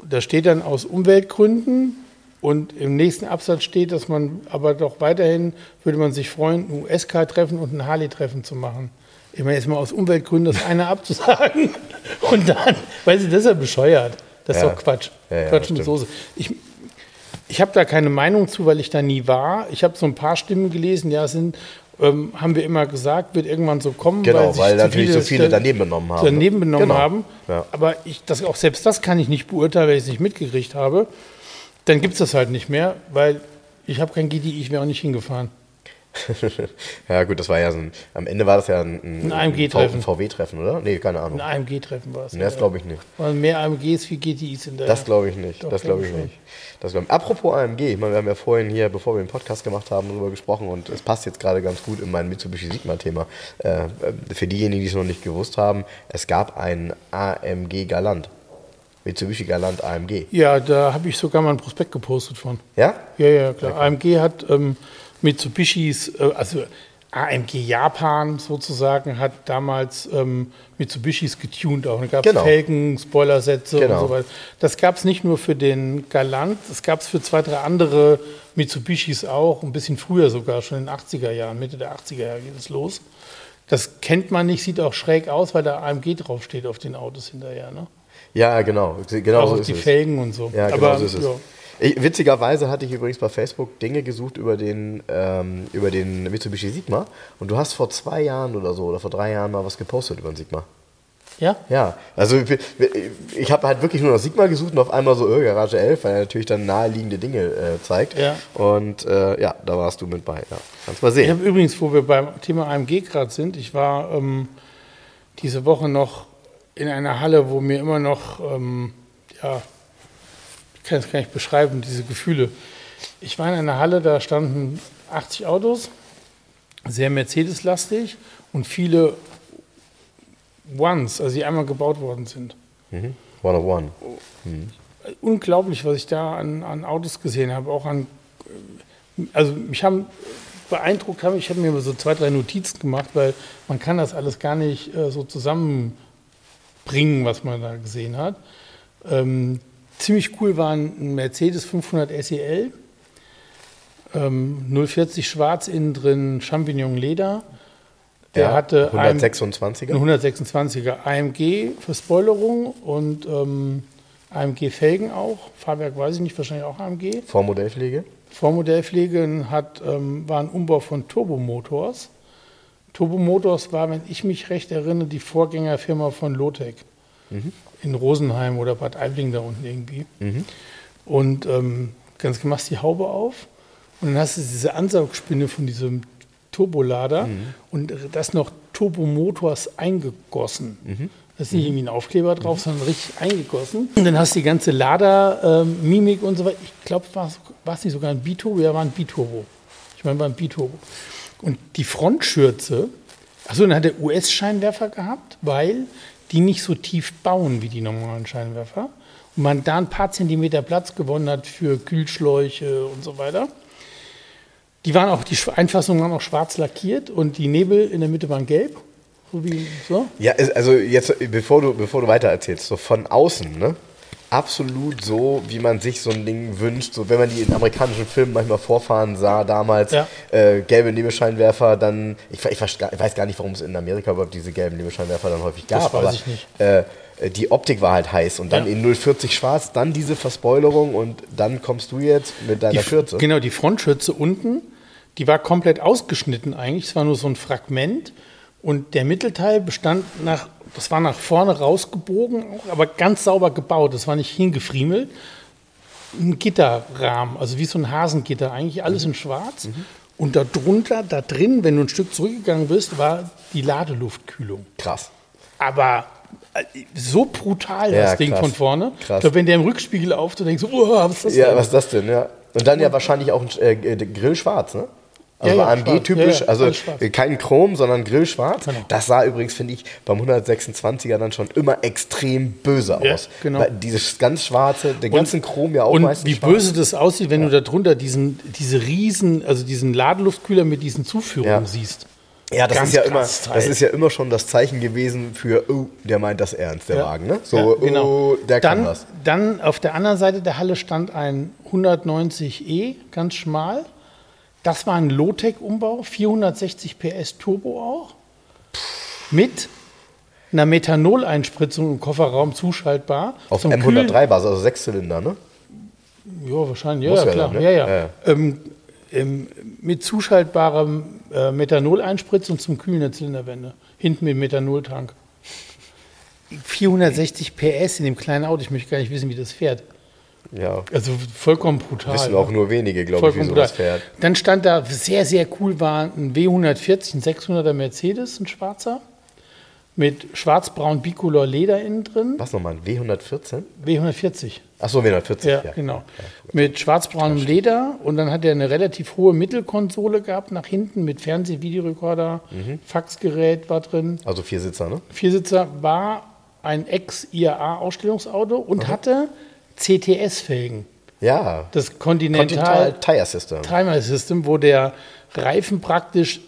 Da steht dann aus Umweltgründen und im nächsten Absatz steht, dass man aber doch weiterhin würde man sich freuen, ein US-Car-Treffen und ein Harley-Treffen zu machen. Ich meine, jetzt mal aus Umweltgründen das eine abzusagen [LAUGHS] und dann, weil sie das ist ja bescheuert. Das ist Ja. doch Quatsch. Ja, ja, Quatsch mit Soße. Ich, ich habe da keine Meinung zu, weil ich da nie war. Ich habe so ein paar Stimmen gelesen, ja, sind ähm, haben wir immer gesagt, wird irgendwann so kommen, Genau, sich weil zu natürlich so viele daneben benommen haben. daneben benommen Genau. haben. Aber ich, das, auch selbst das kann ich nicht beurteilen, weil ich es nicht mitgekriegt habe. Dann gibt es das halt nicht mehr, weil ich habe kein GDI, ich wäre auch nicht hingefahren. [LAUGHS] ja, gut, das war ja so ein. Am Ende war das ja ein, Ein AMG-Treffen. ein VW-Treffen, oder? Nee, keine Ahnung. Ein AMG-Treffen war es. Nee, das glaube ich nicht. Waren mehr AMGs wie GTIs in der. Das glaube ich nicht. Doch, das glaube ich ich nicht. Das glaub ich. Apropos AMG, ich meine, wir haben ja vorhin hier, bevor wir den Podcast gemacht haben, darüber gesprochen und es passt jetzt gerade ganz gut in mein Mitsubishi Sigma-Thema. Äh, für diejenigen, die es noch nicht gewusst haben, es gab einen AMG Galant. Mitsubishi Galant AMG. ja, da habe ich sogar mal ein Prospekt gepostet von. Ja? Ja, ja, klar. AMG hat ähm, Mitsubishis, äh, also AMG Japan sozusagen, hat damals ähm, Mitsubishis getuned auch. Da gab es Genau. Felgen, Spoilersätze Genau. und so weiter. Das gab es nicht nur für den Galant, das gab es für zwei, drei andere Mitsubishis auch, ein bisschen früher sogar, schon in den 80er Jahren, Mitte der 80er Jahre geht es los. Das kennt man nicht, sieht auch schräg aus, weil da AMG draufsteht auf den Autos hinterher. Ne? Ja, genau. Genau auch so auf die. Felgen und so. Ja, genau Aber, so ist es. ja. Ich, witzigerweise hatte ich übrigens bei Facebook Dinge gesucht über den, ähm, über den Mitsubishi Sigma und du hast vor zwei Jahren oder so oder vor drei Jahren mal was gepostet über den Sigma. ja? Ja, also ich, ich habe halt wirklich nur nach Sigma gesucht und auf einmal so, äh, Garage 11, weil er natürlich dann naheliegende Dinge äh, zeigt. Ja. Und äh, ja, da warst du mit bei. Ja. Kannst mal Ich sehen. habe übrigens, wo wir beim Thema AMG gerade sind, ich war ähm, diese Woche noch in einer Halle, wo mir immer noch, ähm, ja, ich kann es gar nicht beschreiben, diese Gefühle. Ich war in einer Halle, da standen 80 Autos, sehr Mercedes-lastig und viele Ones, also die einmal gebaut worden sind. Mhm. One of One. unglaublich, was ich da an, an Autos gesehen habe, auch an, also mich haben beeindruckt, haben, ich habe mir so zwei, drei Notizen gemacht, weil man kann das alles gar nicht äh, so zusammenbringen, was man da gesehen hat. Ähm, ziemlich cool war ein Mercedes 500 SEL, ähm, 040 schwarz innen drin, Champignon Leder. Der ja, hatte ein- 126er. ein 126er AMG für Spoilerung und ähm, AMG Felgen auch. Fahrwerk weiß ich nicht, wahrscheinlich auch AMG. Vormodellpflege. Vormodellpflege hat, ähm, war ein Umbau von Turbomotors. Turbomotors war, wenn ich mich recht erinnere, die Vorgängerfirma von Lotec in Rosenheim oder Bad Aibling da unten irgendwie. Und ähm, ganz machst die Haube auf und dann hast du diese Ansaugspinne von diesem Turbolader und das noch Turbomotors eingegossen. Da ist nicht irgendwie ein Aufkleber drauf, sondern richtig eingegossen. Und dann hast du die ganze Lader-Mimik und so weiter. Ich glaube, war es nicht sogar ein Biturbo? Ja, war ein Biturbo. Ich meine, war ein Biturbo. Und die Frontschürze, achso, dann hat der US-Scheinwerfer gehabt, weil die nicht so tief bauen wie die normalen Scheinwerfer. Und man da ein paar Zentimeter Platz gewonnen hat für Kühlschläuche und so weiter. Die waren auch, die Einfassungen waren auch schwarz lackiert und die Nebel in der Mitte waren gelb. So wie so. Ja, also jetzt, bevor du, bevor du weiter erzählst, so von außen, ne? Absolut so, wie man sich so ein Ding wünscht. So, wenn man die in amerikanischen Filmen manchmal vorfahren sah, damals, Ja. äh, gelbe Nebelscheinwerfer, dann, ich, ich, weiß gar- ich weiß gar nicht, warum es in Amerika überhaupt diese gelben Nebelscheinwerfer dann häufig gab. Das weiß aber, ich nicht. Äh, die Optik war halt heiß und dann Ja. in 040 schwarz, dann diese Verspoilerung und dann kommst du jetzt mit deiner Die, Schürze. Genau, die Frontschürze unten, die war komplett ausgeschnitten eigentlich. Es war nur so ein Fragment. Und der Mittelteil bestand nach, das war nach vorne rausgebogen, aber ganz sauber gebaut. Das war nicht hingefriemelt. Ein Gitterrahmen, also wie so ein Hasengitter, eigentlich alles in schwarz. Und darunter, da drin, wenn du ein Stück zurückgegangen bist, war die Ladeluftkühlung. Krass. Aber äh, so brutal Ja, das Ding krass. von vorne. Krass. Ich glaube, wenn der im Rückspiegel auftaucht, denkst du, oh, was ist das Ja, denn? was ist das denn, ja? Und dann ja wahrscheinlich auch ein äh, äh, Grill schwarz, ne? Also Ja, ja, AMG-typisch. Ja, ja, also kein Chrom, sondern Grillschwarz. Genau. Das sah übrigens, finde ich, beim 126er dann schon immer extrem böse Ja, aus. genau. Weil dieses ganz schwarze, den ganzen Chrom ja auch Und meistens wie schwarz. böse das aussieht, wenn du darunter diesen, diese riesen, also diesen Ladeluftkühler mit diesen Zuführungen Ja. siehst. Ja, das Ganz ist ja immer, Teil. das ist ja immer schon das Zeichen gewesen für, oh, der meint das ernst, der Ja. Wagen, ne? So, Ja, genau. oh, der dann, kann was. Dann auf der anderen Seite der Halle stand ein 190e, ganz schmal. Das war ein Low-Tech-Umbau, 460 PS Turbo auch. Mit einer Methanol-Einspritzung im Kofferraum zuschaltbar. Auf Zum Kühlen- M103-Basis, also Sechszylinder, ne? Ja, wahrscheinlich, ja, ja klar. dann, ne? ja, ja. Ja, ja. Ähm, ähm, mit zuschaltbarem äh, Methanol-Einspritzung zum Kühlen der Zylinderwände. Hinten mit Methanoltank. 460 PS in dem kleinen Auto. Ich möchte gar nicht wissen, wie das fährt. Ja. Also vollkommen brutal. Wissen auch nur wenige, glaube ich, wie sowas brutal. fährt. Dann stand da, sehr, sehr cool war ein W140, ein 600er Mercedes, ein schwarzer. Mit schwarz-braun Bicolor Leder innen drin. Was nochmal? Ein W114? W140. Achso, W140. Ja, genau. Mit schwarz-braunem Leder und dann hat er eine relativ hohe Mittelkonsole gehabt nach hinten mit Fernseh-, Videorekorder, Mhm. Faxgerät war drin. Also vier Sitzer, ne? Viersitzer war ein Ex-IAA-Ausstellungsauto und hatte CTS-Felgen. Ja. Das Continental, Continental Tire System. Timer System, wo der Reifen praktisch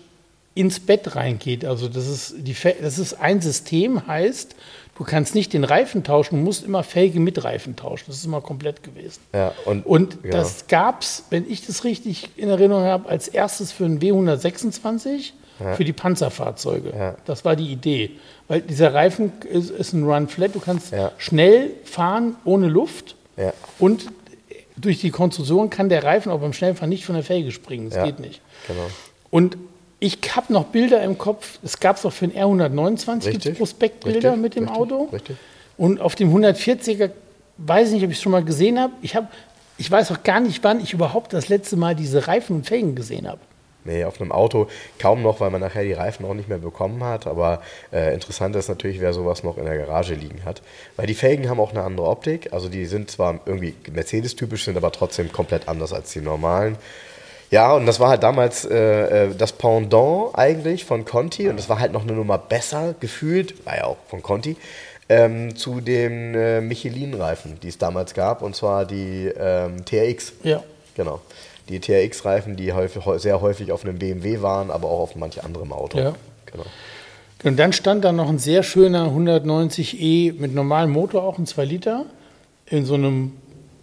ins Bett reingeht. Also das ist, die, das ist ein System, heißt, du kannst nicht den Reifen tauschen, du musst immer Felge mit Reifen tauschen. Das ist immer komplett gewesen. Ja, und, Und ja. das gab es, wenn ich das richtig in Erinnerung habe, als erstes für einen W126 für die Panzerfahrzeuge. Ja. Das war die Idee. Weil dieser Reifen ist, ist ein Run-Flat, du kannst Ja. schnell fahren ohne Luft Ja. und durch die Konstruktion kann der Reifen auch beim Schnellfahren nicht von der Felge springen. Das Ja. geht nicht. Genau. Und ich habe noch Bilder im Kopf. Es gab es auch für den R129 gibt's Richtig. Prospektbilder mit dem richtig, Auto. richtig. Und auf dem 140er weiß ich nicht, ob ich es schon mal gesehen habe. Ich, hab, ich weiß auch gar nicht, wann ich überhaupt das letzte Mal diese Reifen und Felgen gesehen habe. Nee, auf einem Auto kaum noch, weil man nachher die Reifen auch nicht mehr bekommen hat. Aber äh, interessant ist natürlich, wer sowas noch in der Garage liegen hat. Weil die Felgen haben auch eine andere Optik. Also die sind zwar irgendwie Mercedes-typisch, sind aber trotzdem komplett anders als die normalen. Ja, und das war halt damals äh, äh, das Pendant eigentlich von Conti. Und das war halt noch eine Nummer besser gefühlt, war ja auch von Conti, ähm, zu den äh, Michelin-Reifen, die es damals gab. Und zwar die ähm, TRX. Ja. Genau. Die TRX-Reifen, die häufig, häu- sehr häufig auf einem BMW waren, aber auch auf manch anderem Auto. Ja. Genau. Und dann stand da noch ein sehr schöner 190e mit normalem Motor, auch ein 2 Liter, in so einem,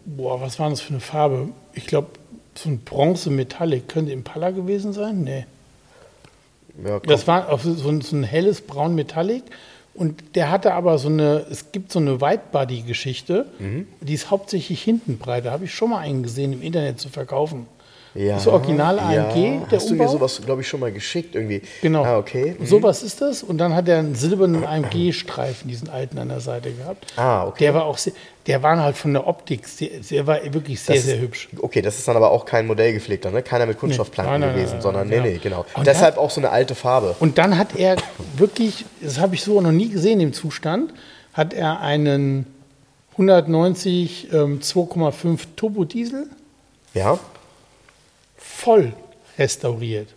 boah, was war das für eine Farbe? Ich glaube, so ein Bronze-Metallic. Könnte Impala gewesen sein? Nee. Ja. Das war so ein, so ein helles braun Metallic. Und der hatte aber so eine, es gibt so eine Whitebody-Geschichte, Mhm. die ist hauptsächlich hinten breit. Da habe ich schon mal einen gesehen, im Internet zu verkaufen. Ja, das ist Original AMG, Ja. der Hast du mir Umbau? sowas, glaube ich, schon mal geschickt irgendwie? Genau. Ah, okay. Mhm. Sowas ist das. Und dann hat er einen silbernen AMG-Streifen, diesen alten an der Seite gehabt. Ah, okay. Der war auch sehr, der war halt von der Optik, sehr, der war wirklich sehr, Das sehr ist- hübsch. Okay, das ist dann aber auch kein modellgepflegter, ne? Keiner mit Kunststoffplanken nein, gewesen, nein, sondern nein, nee, nee, genau. Und Deshalb auch so eine alte Farbe. Und dann hat er wirklich, das habe ich so noch nie gesehen im Zustand, hat er einen 190 ähm, 2,5 Turbodiesel Ja? Voll restauriert.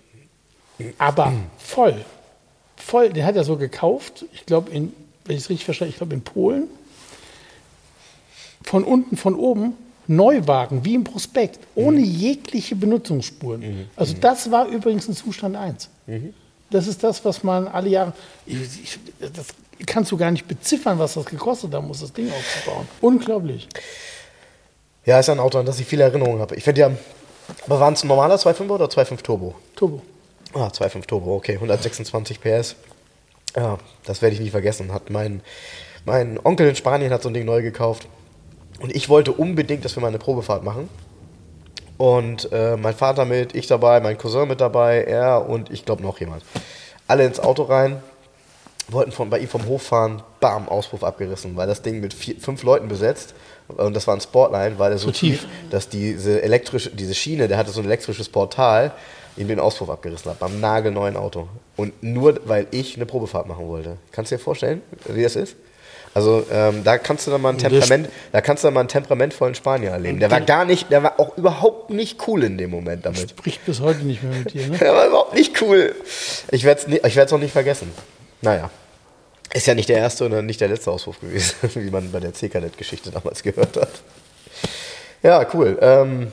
Aber voll. Voll, den hat er so gekauft, ich glaube, in, wenn ich es richtig verstanden ich glaube in Polen. Von unten, von oben, Neuwagen, wie im Prospekt, ohne jegliche Benutzungsspuren. Also das war übrigens ein Zustand 1. Das ist das, was man alle Jahre. Ich, ich, das kannst du gar nicht beziffern, was das gekostet haben muss, das Ding aufzubauen. Unglaublich. Ja, ist ein Auto, an das ich viele Erinnerungen habe. Ich finde ja, aber waren es ein normaler 2.5 oder 2.5 Turbo? Turbo. Ah, 2.5 Turbo, okay, 126 PS. Ja, das werde ich nie vergessen. Hat mein, mein Onkel in Spanien hat so ein Ding neu gekauft. Und ich wollte unbedingt, dass wir mal eine Probefahrt machen. Und äh, mein Vater mit, ich dabei, mein Cousin mit dabei, er und ich glaube noch jemand. Alle ins Auto rein, wollten von, bei ihm vom Hof fahren, bam, Auspuff abgerissen, weil das Ding mit vier, fünf Leuten besetzt und das war ein Sportline, weil er so So tief, tief. dass diese elektrische, diese Schiene, der hatte so ein elektrisches Portal, ihm den Auspuff abgerissen hat, beim nagelneuen Auto. Und nur, weil ich eine Probefahrt machen wollte. Kannst du dir vorstellen, wie das ist? Also ähm, da kannst du dann mal ein Temperament, da kannst du dann mal einen temperamentvollen Spanier erleben. Der war gar nicht, der war auch überhaupt nicht cool in dem Moment damit. Spricht bis heute nicht mehr mit dir, ne? [LAUGHS] Der war überhaupt nicht cool. Ich werde es ich werd's auch nicht vergessen. Naja. Ist ja nicht der erste und nicht der letzte Auswurf gewesen, [LAUGHS] wie man bei der C-Kadett-Geschichte damals gehört hat. Ja, cool. Ähm,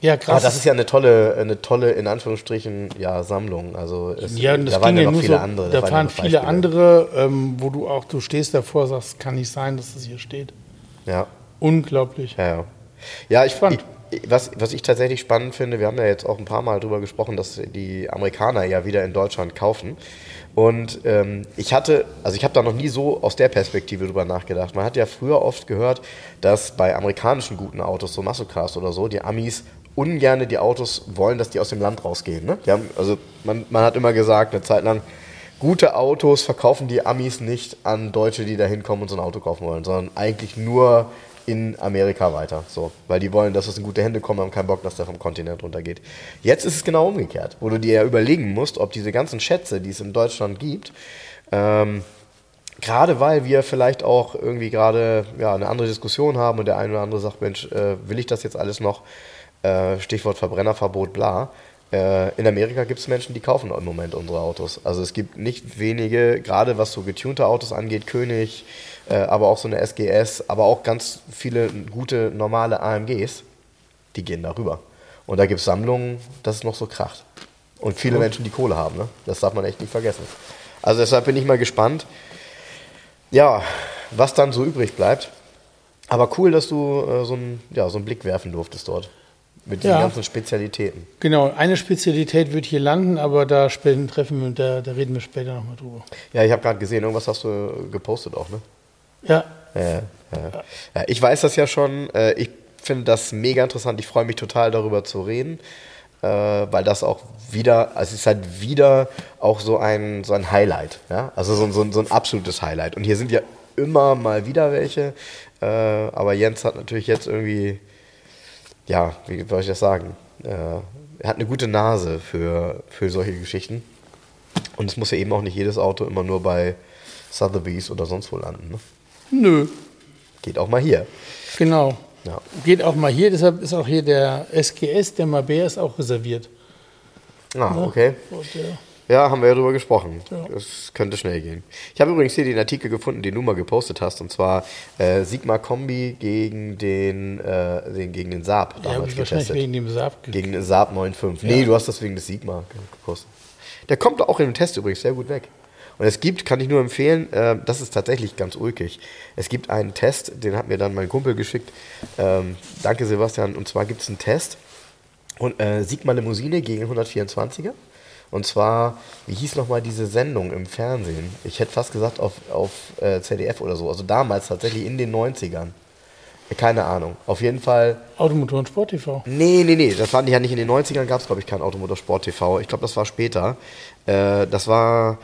Ja, aber krass. das ist ja eine tolle, eine tolle, in Anführungsstrichen, ja, Sammlung. Also es, Ja, da waren ja noch viele so, andere. da waren ja waren viele andere, ähm, wo du auch, du stehst davor sagst, kann nicht sein, dass das hier steht. Ja. Unglaublich. Ja, ja. Ja, ich, Spannend. ich, was, was ich tatsächlich spannend finde, wir haben ja jetzt auch ein paar Mal drüber gesprochen, dass die Amerikaner ja wieder in Deutschland kaufen. Und ähm, ich hatte, also ich habe da noch nie so aus der Perspektive drüber nachgedacht. Man hat ja früher oft gehört, dass bei amerikanischen guten Autos, so Muscle Cars oder so, die Amis ungerne die Autos wollen, dass die aus dem Land rausgehen. Ne? Haben, also man, man hat immer gesagt, eine Zeit lang, gute Autos verkaufen die Amis nicht an Deutsche, die da hinkommen und so ein Auto kaufen wollen, sondern eigentlich nur in Amerika weiter. So, weil die wollen, dass es in gute Hände kommt, haben keinen Bock, dass der vom Kontinent runtergeht. Jetzt ist es genau umgekehrt, wo du dir ja überlegen musst, ob diese ganzen Schätze, die es in Deutschland gibt, ähm, gerade weil wir vielleicht auch irgendwie gerade ja, eine andere Diskussion haben und der eine oder andere sagt, Mensch, äh, will ich das jetzt alles noch? Äh, Stichwort Verbrennerverbot, bla. Äh, in Amerika gibt es Menschen, die kaufen im Moment unsere Autos. Also es gibt nicht wenige, gerade was so getunte Autos angeht, König, äh, aber auch so eine SGS, aber auch ganz viele gute normale AMGs, die gehen darüber. Und da gibt es Sammlungen, das ist noch so kracht. Und viele Menschen, die Kohle haben, ne? das darf man echt nicht vergessen. Also deshalb bin ich mal gespannt, ja, was dann so übrig bleibt. Aber cool, dass du äh, so, einen, ja, so einen Blick werfen durftest dort. Mit den Ja. ganzen Spezialitäten. Genau, eine Spezialität wird hier landen, aber da später treffen wir, da, da reden wir später nochmal drüber. Ja, ich habe gerade gesehen, irgendwas hast du gepostet auch, ne? Ja, Ja, ja. ich weiß das ja schon. Äh, Ich finde das mega interessant. Ich freue mich total darüber zu reden, äh, weil das auch wieder, also es ist halt wieder auch so ein, so ein Highlight. Ja? Also so, ein- so, so ein absolutes Highlight. Und hier sind ja immer mal wieder welche. äh, Aber Jens hat natürlich jetzt irgendwie, ja, wie soll ich das sagen? Er hat eine gute Nase für, für solche Geschichten. Und es muss ja eben auch nicht jedes Auto immer nur bei Sotheby's oder sonst wo landen. Ne? Nö, Geht auch mal hier. genau. Ja. Geht auch mal hier, deshalb ist auch hier der SGS, der Mabea ist auch reserviert. Ah, okay. Und, äh, Ja, haben wir ja drüber gesprochen. Ja. Das könnte schnell gehen. Ich habe übrigens hier den Artikel gefunden, den du mal gepostet hast, und zwar äh, Sigma Kombi gegen den, äh, den, gegen den Saab ja, damals ich wahrscheinlich getestet. wegen dem Saab ge- Gegen den Saab 9.5. Nee, Ja. du hast das wegen des Sigma ge- gepostet. Der kommt auch in dem Test übrigens sehr gut weg. Und es gibt, kann ich nur empfehlen, äh, das ist tatsächlich ganz ulkig. Es gibt einen Test, den hat mir dann mein Kumpel geschickt. Ähm, danke Sebastian. Und zwar gibt es einen Test. Und äh, Sigma Limousine gegen 124er. Und zwar, wie hieß nochmal diese Sendung im Fernsehen? Ich hätte fast gesagt auf, auf äh, ZDF oder so. Also damals tatsächlich in den 90ern. Keine Ahnung. Auf jeden Fall Automotor und Sport TV. Nee, nee, nee, das waren die ja nicht in den 90ern, gab es glaube ich kein Automotorsport TV. Ich glaube, das war später. Äh, das war,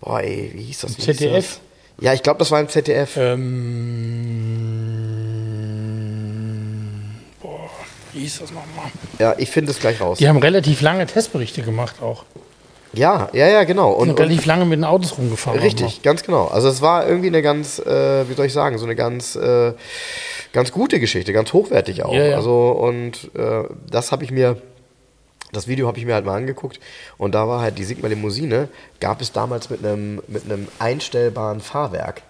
boah ey, wie hieß das? Hieß ZDF? Das? Ja, ich glaube, das war im ZDF. Ähm, boah, wie hieß das nochmal? Ja, ich finde es gleich raus. Die haben relativ lange Testberichte gemacht auch. Ja, ja, ja, genau. Und, Und, und relativ lange mit den Autos rumgefahren. richtig, ganz genau. Also es war irgendwie eine ganz, äh, wie soll ich sagen, so eine ganz, äh, ganz gute Geschichte, ganz hochwertig auch. Ja, ja. Also und äh, das habe ich mir das Video habe ich mir halt mal angeguckt und da war halt die Sigma Limousine, gab es damals mit einem, mit einem einstellbaren Fahrwerk.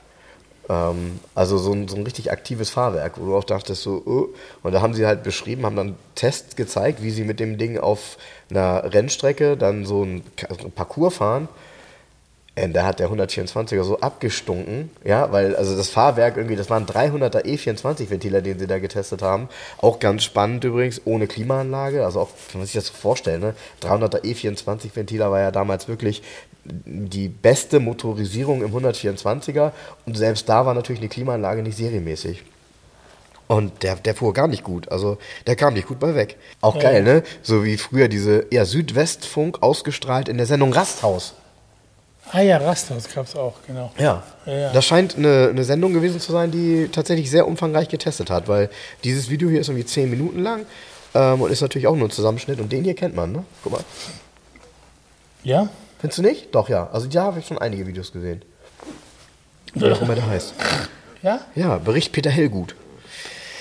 Ähm, also so ein, so ein richtig aktives Fahrwerk, wo du auch dachtest so, oh. und da haben sie halt beschrieben, haben dann Tests gezeigt, wie sie mit dem Ding auf einer Rennstrecke dann so ein Ka- so ein Parcours fahren. Und da hat der 124er so abgestunken, ja, weil also das Fahrwerk irgendwie, das waren 300er E24-Ventiler, den sie da getestet haben. Auch ganz spannend übrigens, ohne Klimaanlage, also auch, kann man sich das so vorstellen, ne? 300er E24-Ventiler war ja damals wirklich die beste Motorisierung im 124er und selbst da war natürlich eine Klimaanlage nicht serienmäßig. Und der, der fuhr gar nicht gut. Also der kam nicht gut bei weg. Auch geil, ne? So wie früher diese ja, Südwestfunk ausgestrahlt in der Sendung Rasthaus. Ah ja, Rasthaus gab es auch, genau. Ja. Ja, ja. Das scheint eine, eine Sendung gewesen zu sein, die tatsächlich sehr umfangreich getestet hat, weil dieses Video hier ist irgendwie 10 Minuten lang ähm, und ist natürlich auch nur ein Zusammenschnitt und den hier kennt man, ne? Guck mal. Ja? Findest du nicht? Doch, ja. Also da habe ich schon einige Videos gesehen. Wie auch immer der heißt. Ja? Ja, Bericht Peter Hellgut.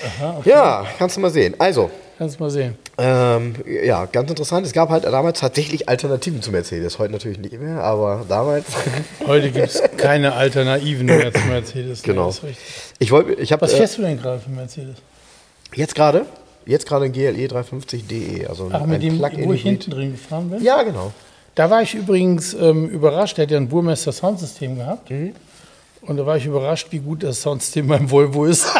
Aha, okay. Ja, kannst du mal sehen. Also, Kannst du mal sehen. ähm, ja, ganz interessant. Es gab halt damals tatsächlich Alternativen zu Mercedes. Heute natürlich nicht mehr, aber damals. [LAUGHS] Heute gibt es keine Alternativen mehr zu Mercedes. genau. richtig. Ich wollte, ich habe Was fährst du denn gerade für Mercedes? jetzt gerade, jetzt gerade ein GLE 350DE, also Ach, mit dem, Plug-in wo ich hinten drin gefahren bin? Ja, genau. Da war ich übrigens ähm, überrascht. Der hat ja ein Burmester Soundsystem gehabt. Mhm. Und da war ich überrascht, wie gut das Soundsystem beim Volvo ist. [LAUGHS]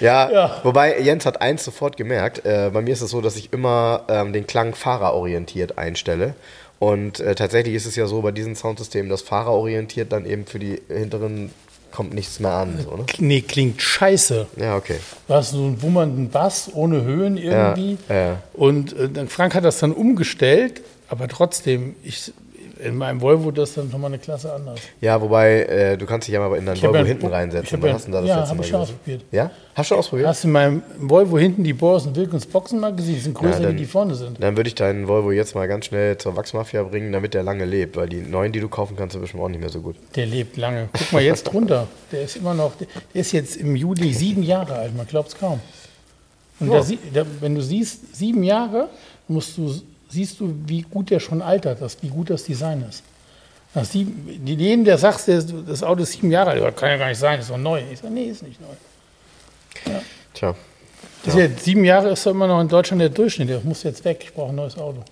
Ja, Ja. wobei Jens hat eins sofort gemerkt. Äh, bei mir ist es so, dass ich immer ähm, den Klang fahrerorientiert einstelle. Und äh, tatsächlich ist es ja so bei diesen Soundsystemen, dass fahrerorientiert dann eben für die hinteren kommt nichts mehr an. So, ne? Nee, klingt scheiße. Ja, okay. Du hast so einen wummernden Bass ohne Höhen irgendwie. Ja, ja. Und äh, Frank hat das dann umgestellt, aber trotzdem, ich, in meinem Volvo das dann nochmal eine Klasse anders. Ja, wobei, äh, du kannst dich ja mal in deinen Volvo ja- hinten reinsetzen. ja- hast du da das ja, letzte hab Mal ich schon ausprobiert. Ja? Hast du schon ausprobiert? Hast du in meinem Volvo hinten die Boris Wilkins Boxen mal gesehen? Die sind größer, Ja, wie die vorne sind. Dann würde ich deinen Volvo jetzt mal ganz schnell zur Wachsmafia bringen, damit der lange lebt, weil die neuen, die du kaufen kannst, sind bestimmt auch nicht mehr so gut. Der lebt lange. Guck mal jetzt drunter. Der ist immer noch, der ist jetzt im Juli sieben Jahre alt, man glaubt es kaum. Und da, sie- da, wenn du siehst, sieben Jahre, musst du, siehst du, wie gut der schon altert, das, wie gut das Design ist. Nach sieben, jedem, der sagt, das Auto ist sieben Jahre alt, das kann ja gar nicht sein, ist doch neu. Ich sage, nee, ist nicht neu. Tja. Das ist jetzt, sieben Jahre ist doch immer noch in Deutschland der Durchschnitt. Das muss jetzt weg. Ich brauche ein neues Auto.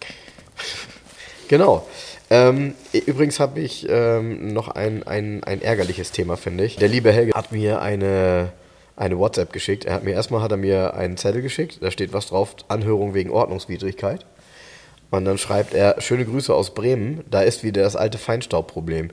Genau. Ähm, übrigens habe ich ähm, noch ein, ein, ein ärgerliches Thema, finde ich. Der liebe Helge hat mir eine, eine WhatsApp geschickt. Er hat mir erstmal hat er mir einen Zettel geschickt, da steht was drauf, Anhörung wegen Ordnungswidrigkeit. Und dann schreibt er, schöne Grüße aus Bremen, da ist wieder das alte Feinstaubproblem.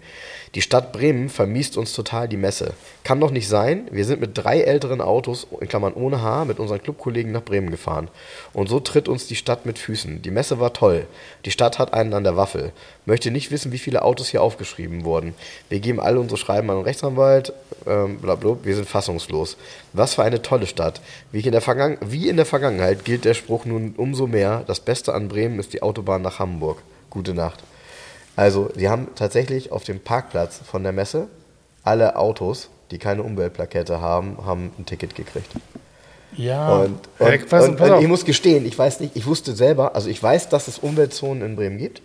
Die Stadt Bremen vermiest uns total die Messe. Kann doch nicht sein, wir sind mit drei älteren Autos, in Klammern ohne Haar, mit unseren Clubkollegen nach Bremen gefahren. Und so tritt uns die Stadt mit Füßen. Die Messe war toll. Die Stadt hat einen an der Waffel. Möchte nicht wissen, wie viele Autos hier aufgeschrieben wurden. Wir geben alle unsere Schreiben an den Rechtsanwalt, ähm, blablabla, wir sind fassungslos. Was für eine tolle Stadt. Wie in, wie in der Vergangenheit gilt der Spruch nun umso mehr, das Beste an Bremen ist die Autobahn nach Hamburg. Gute Nacht. Also, sie haben tatsächlich auf dem Parkplatz von der Messe alle Autos, die keine Umweltplakette haben, haben ein Ticket gekriegt. Ja, Und, Ja, und, pass- und, pass und ich muss gestehen, ich weiß nicht, ich wusste selber, also ich weiß, dass es Umweltzonen in Bremen gibt.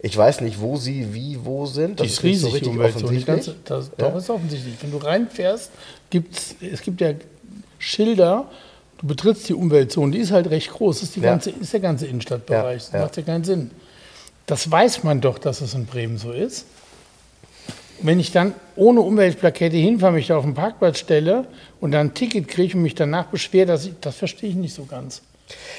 Ich weiß nicht, wo sie wie wo sind. Die Das ist nicht so riesig, die richtig. Die offensichtlich. ganze, das, Ja. Doch, ist offensichtlich. Wenn du reinfährst, gibt's, es gibt ja Schilder, du betrittst die Umweltzone, die ist halt recht groß, das ist, die Ja. ganze, ist der ganze Innenstadtbereich. Das macht ja keinen Sinn. Das weiß man doch, dass es in Bremen so ist. Wenn ich dann ohne Umweltplakette hinfahre, mich da auf den Parkplatz stelle und dann ein Ticket kriege und mich danach beschwere, dass ich, das verstehe ich nicht so ganz.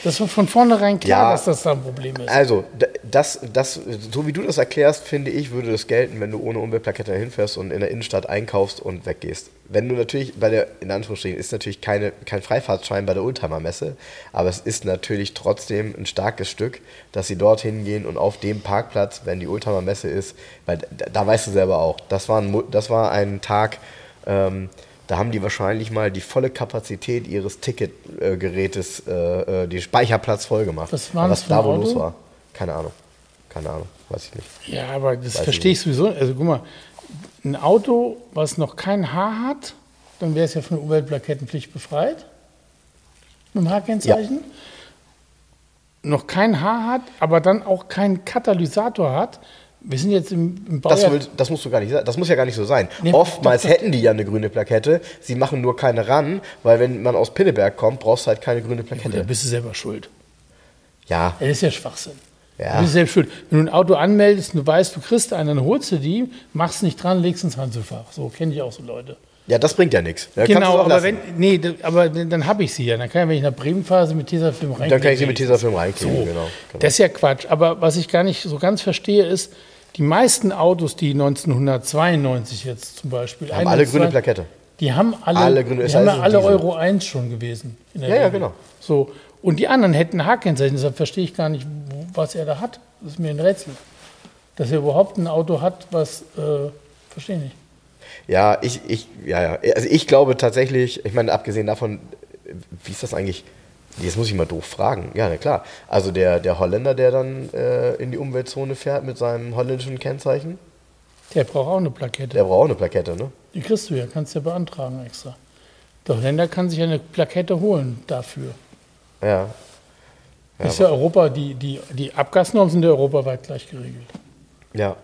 Das war von vornherein klar, Ja. dass das da ein Problem ist. Also, das, das, so wie du das erklärst, finde ich, würde das gelten, wenn du ohne Umweltplakette hinfährst und in der Innenstadt einkaufst und weggehst. Wenn du natürlich bei der, in Anführungsstrichen, ist natürlich keine, kein Freifahrtschein bei der Oldtimer-Messe, aber es ist natürlich trotzdem ein starkes Stück, dass sie dorthin gehen und auf dem Parkplatz, wenn die Oldtimer-Messe ist, weil da, da weißt du selber auch, das war ein, das war ein Tag, ähm, da haben die wahrscheinlich mal die volle Kapazität ihres Ticketgerätes, äh, äh, den Speicherplatz voll gemacht. Was war das was da wohl los war? Keine Ahnung. Keine Ahnung. Weiß ich nicht. Ja, aber das Weiß verstehe ich ich sowieso. Also guck mal, ein Auto, was noch kein Haar hat, dann wäre es ja von der Umweltplakettenpflicht befreit. Mit dem Haarkennzeichen. Noch kein Haar hat, aber dann auch keinen Katalysator hat. Wir sind jetzt im, im Das, Baujahr. will, das, musst du gar nicht, das muss ja gar nicht so sein. Nee, Oftmals doch, doch. hätten die ja eine grüne Plakette. Sie machen nur keine ran, weil wenn man aus Pinneberg kommt, brauchst du halt keine grüne Gut, da Plakette. bist du selber schuld. Ja, Das ist ja Schwachsinn. Ja. Du bist selbst schuld. Wenn du ein Auto anmeldest und du weißt, du kriegst einen, dann holst du die, machst nicht dran, legst ins Hanselfach. So kenne ich auch so Leute. ja, das bringt ja nichts. Da genau, aber wenn, nee, aber dann, habe ich sie ja. Dann kann ich, wenn ich nach Bremen fahre, sie mit Tesafilm rein. Dann kann ich sie mit Tesafilm reinkriegen, So, genau, genau. Das ist ja Quatsch. Aber was ich gar nicht so ganz verstehe, ist, die meisten Autos, die 1992 jetzt zum Beispiel. Haben alle 21, grüne Plakette. Die haben alle, Alle grüne- die haben ja alle. Euro 1 schon gewesen. Ja, ja, Regel. genau. So. Und die anderen hätten H-Kennzeichen. Deshalb verstehe ich gar nicht, was er da hat. Das ist mir ein Rätsel. Dass er überhaupt ein Auto hat, was. Äh, verstehe ich nicht. Ja, ich, ich, ja, ja. Also ich glaube tatsächlich, ich meine, abgesehen davon, wie ist das eigentlich? Jetzt muss ich mal doof fragen. Ja, na klar. Also der, der Holländer, der dann äh, in die Umweltzone fährt mit seinem holländischen Kennzeichen, Der braucht auch eine Plakette. der braucht auch eine Plakette, ne? Die kriegst du ja, kannst du ja beantragen extra. Der Holländer kann sich ja eine Plakette holen dafür. Ja. ist ja Europa, die, die, die Abgasnormen sind ja europaweit gleich geregelt. Ja.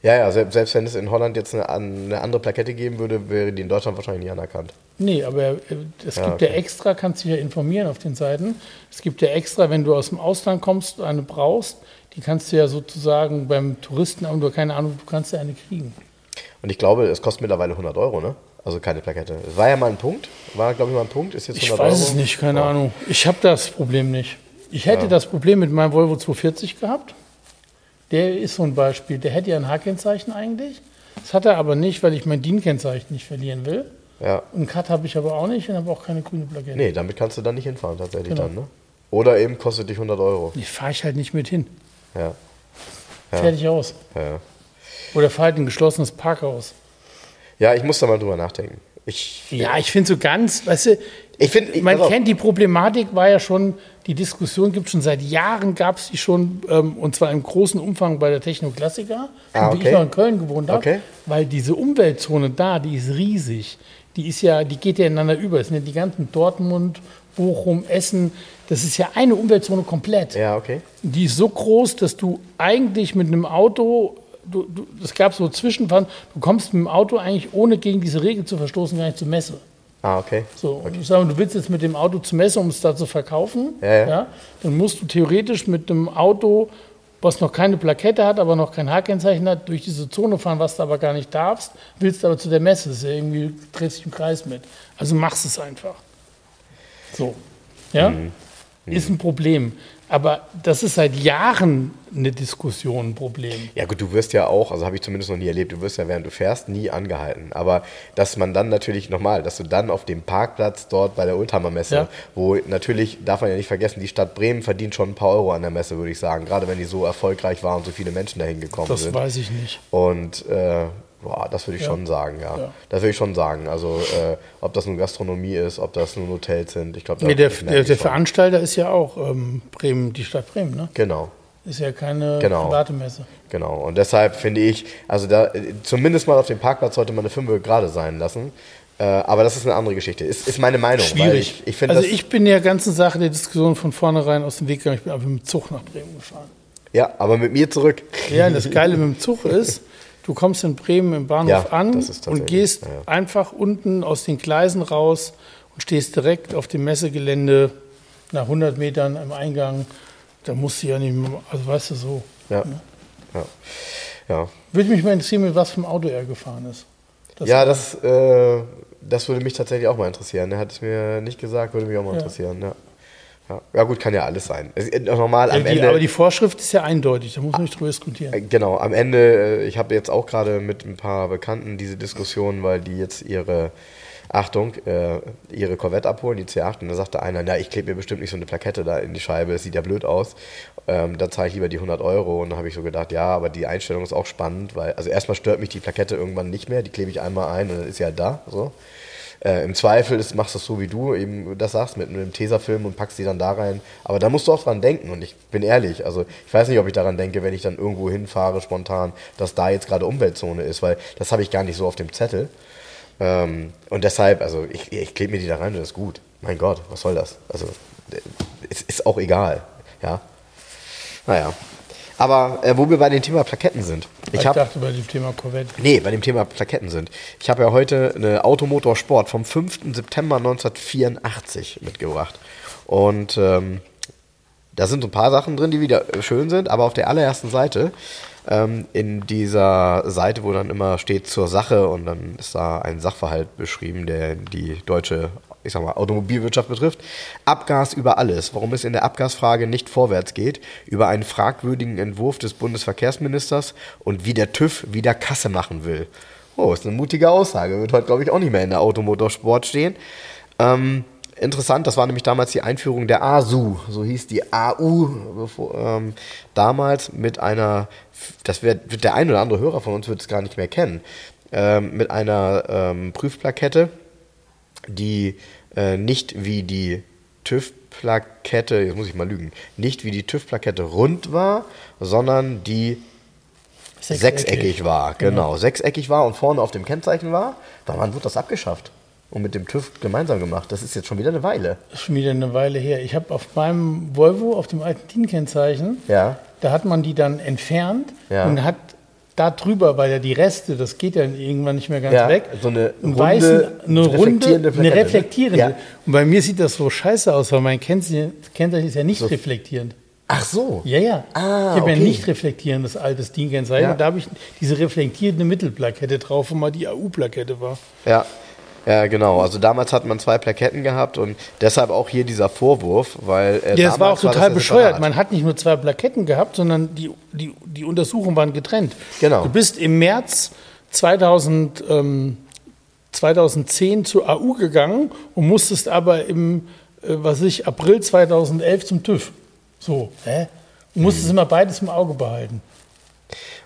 Ja, ja, selbst, wenn es in Holland jetzt eine, eine andere Plakette geben würde, wäre die in Deutschland wahrscheinlich nicht anerkannt. Nee, aber äh, es Ja, gibt ja okay. extra, kannst dich ja informieren auf den Seiten. Es gibt ja extra, wenn du aus dem Ausland kommst, eine brauchst, die kannst du ja sozusagen beim Touristen, aber du keine Ahnung, du kannst ja eine kriegen. Und ich glaube, es kostet mittlerweile 100 Euro, ne? Also keine Plakette. War ja mal ein Punkt. War, glaube ich, mal ein Punkt. Ist jetzt Ich 100 weiß Euro. es nicht, keine Ja. Ahnung. Ich habe das Problem nicht. Ich hätte das Problem mit meinem Volvo 240 gehabt. Der ist so ein Beispiel. Der hätte ja ein H-Kennzeichen eigentlich. Das hat er aber nicht, weil ich mein DIN-Kennzeichen nicht verlieren will. Ja. Und Cut habe ich aber auch nicht und habe auch keine grüne Plakette. Nee, damit kannst du dann nicht hinfahren tatsächlich Genau. dann, ne? Oder eben kostet dich 100 Euro. Ich fahre ich halt nicht mit hin. Ja. Ja. Fertig aus. Ja. Oder fahre halt in ein geschlossenes Parkhaus. ja, ich muss da mal drüber nachdenken. Ich, Ja, ich finde so ganz, weißt du, ich finde, man kennt die Problematik, war ja schon, die Diskussion gibt schon seit Jahren, gab es die schon, ähm, und zwar im großen Umfang bei der Techno-Klassiker, Ah, wie okay. ich noch in Köln gewohnt habe, Okay. weil diese Umweltzone da, die ist riesig. Die ist ja, die geht ja ineinander über. Es sind ja die ganzen Dortmund, Bochum, Essen, das ist ja eine Umweltzone komplett. Ja, okay. Die ist so groß, dass du eigentlich mit einem Auto, du, du, es gab so Zwischenfahren, du kommst mit dem Auto eigentlich ohne gegen diese Regel zu verstoßen gar nicht zur Messe. Ah, okay. So, und ich sage, mal, du willst jetzt mit dem Auto zur Messe, um es da zu verkaufen, Ja, ja. dann musst du theoretisch mit dem Auto, was noch keine Plakette hat, aber noch kein H-Kennzeichen hat, durch diese Zone fahren, was du aber gar nicht darfst, willst aber zu der Messe. Das ist ja irgendwie, dreht sich im Kreis mit. Also machst es einfach. So. Ja? Mhm. Ist ein Problem. Aber das ist seit Jahren eine Diskussion, ein Problem. Ja gut, du wirst ja auch, also habe ich zumindest noch nie erlebt, du wirst ja während du fährst nie angehalten. Aber dass man dann natürlich nochmal, dass du dann auf dem Parkplatz dort bei der Oldtimer Messe, Ja. wo natürlich, darf man ja nicht vergessen, die Stadt Bremen verdient schon ein paar Euro an der Messe, würde ich sagen. Gerade wenn die so erfolgreich war und so viele Menschen dahin gekommen Das sind. weiß ich nicht. Und äh, boah, das würde ich schon sagen, ja. Ja. Das würde ich schon sagen. Also äh, ob das nun Gastronomie ist, ob das nun Hotels sind, ich glaube, Nee, der, der, der. Veranstalter ist ja auch ähm, Bremen, die Stadt Bremen, ne? Genau. Ist ja keine Genau. private Messe. Genau, und deshalb finde ich, also da äh, zumindest mal auf dem Parkplatz sollte man eine 5 gerade sein lassen. Äh, aber das ist eine andere Geschichte. Ist, ist meine Meinung. weil Schwierig. Ich, ich also ich bin der ganzen Sache der Diskussion von vornherein aus dem Weg gegangen. Ich bin einfach mit dem Zug nach Bremen gefahren. ja, aber mit mir zurück. Ja, das Geile mit dem Zug [LAUGHS] ist, du kommst in Bremen im Bahnhof Ja, an und gehst ja, ja. einfach unten aus den Gleisen raus und stehst direkt auf dem Messegelände nach 100 Metern am Eingang. Da musst du ja nicht mehr, also weißt du so. Ja. Ja. Ja, Würde mich mal interessieren, mit was für einem Auto er gefahren ist. Das ja das, äh, das würde mich tatsächlich auch mal interessieren. Er hat es mir nicht gesagt, würde mich auch mal interessieren. Ja. Ja. ja, gut, kann ja alles sein. Normal am Ja, die, Ende. aber die Vorschrift ist ja eindeutig, da muss man nicht drüber diskutieren. Äh, Genau, am Ende, äh, ich habe jetzt auch gerade mit ein paar Bekannten diese Diskussion, weil die jetzt ihre, Achtung, äh, ihre Corvette abholen, die C8, und da sagte einer, na, ich klebe mir bestimmt nicht so eine Plakette da in die Scheibe, das sieht ja blöd aus, ähm, da zahle ich lieber die 100 Euro und da habe ich so gedacht, ja, aber die Einstellung ist auch spannend, weil, also erstmal stört mich die Plakette irgendwann nicht mehr, die klebe ich einmal ein und dann ist sie halt da, so. Äh, Im Zweifel ist, machst du es so, wie du eben das sagst, mit einem Tesafilm und packst die dann da rein. Aber da musst du auch dran denken. Und ich bin ehrlich, also ich weiß nicht, ob ich daran denke, wenn ich dann irgendwo hinfahre spontan, dass da jetzt gerade Umweltzone ist, weil das habe ich gar nicht so auf dem Zettel. Ähm, und deshalb, also ich, ich klebe mir die da rein und das ist gut. Mein Gott, was soll das? Also äh, es ist auch egal. Ja. Naja. Aber äh, wo wir bei dem Thema Plaketten sind. Ich, Ich habe dachte bei dem Thema Corvette. Nee, bei dem Thema Plaketten sind. Ich habe ja heute eine Automotorsport vom 5. September 1984 mitgebracht. Und ähm, da sind so ein paar Sachen drin, die wieder schön sind, aber auf der allerersten Seite, ähm, in dieser Seite, wo dann immer steht zur Sache und dann ist da ein Sachverhalt beschrieben, der die deutsche, ich sag mal, Automobilwirtschaft betrifft. Abgas über alles. Warum es in der Abgasfrage nicht vorwärts geht, über einen fragwürdigen Entwurf des Bundesverkehrsministers und wie der TÜV wieder Kasse machen will. Oh, ist eine mutige Aussage. Wird heute, glaube ich, auch nicht mehr in der Automotorsport stehen. Ähm, interessant, das war nämlich damals die Einführung der ASU, so hieß die AU bevor, ähm, damals mit einer, das wird, der ein oder andere Hörer von uns wird es gar nicht mehr kennen, ähm, mit einer ähm, Prüfplakette, die äh, nicht wie die TÜV-Plakette, jetzt muss ich mal lügen, nicht wie die TÜV-Plakette rund war, sondern die sechseckig, war. Genau, sechseckig war und vorne auf dem Kennzeichen war. Wann wurde das abgeschafft? Und mit dem TÜV gemeinsam gemacht. Das ist jetzt schon wieder eine Weile. Das ist schon wieder eine Weile her. Ich habe auf meinem Volvo, auf dem alten DIN-Kennzeichen, Ja. da hat man die dann entfernt Ja. und hat da drüber, weil ja die Reste, das geht ja irgendwann nicht mehr ganz Ja, weg. so eine runde, weißen, eine runde, reflektierende eine Plakette, ne? reflektierende. Ja. Und bei mir sieht das so scheiße aus, weil mein Kennzeichen Kennzeichen ist ja nicht reflektierend. Ach so. Ja, ja. Ah, ich habe okay. ja nicht reflektierendes altes DIN-Kennzeichen. Ja. Und da habe ich diese reflektierende Mittelplakette drauf, wo mal die AU-Plakette war. Ja. Ja, genau. Also damals hat man zwei Plaketten gehabt und deshalb auch hier dieser Vorwurf, weil. Äh, Ja, das war auch total ja bescheuert. Man hat nicht nur zwei Plaketten gehabt, sondern die, die, die Untersuchungen waren getrennt. Genau. Du bist im März 2000, ähm, 2010 zur AU gegangen und musstest aber im, äh, was weiß ich, April 2011 zum TÜV. So, hä? Du musstest immer beides im Auge behalten.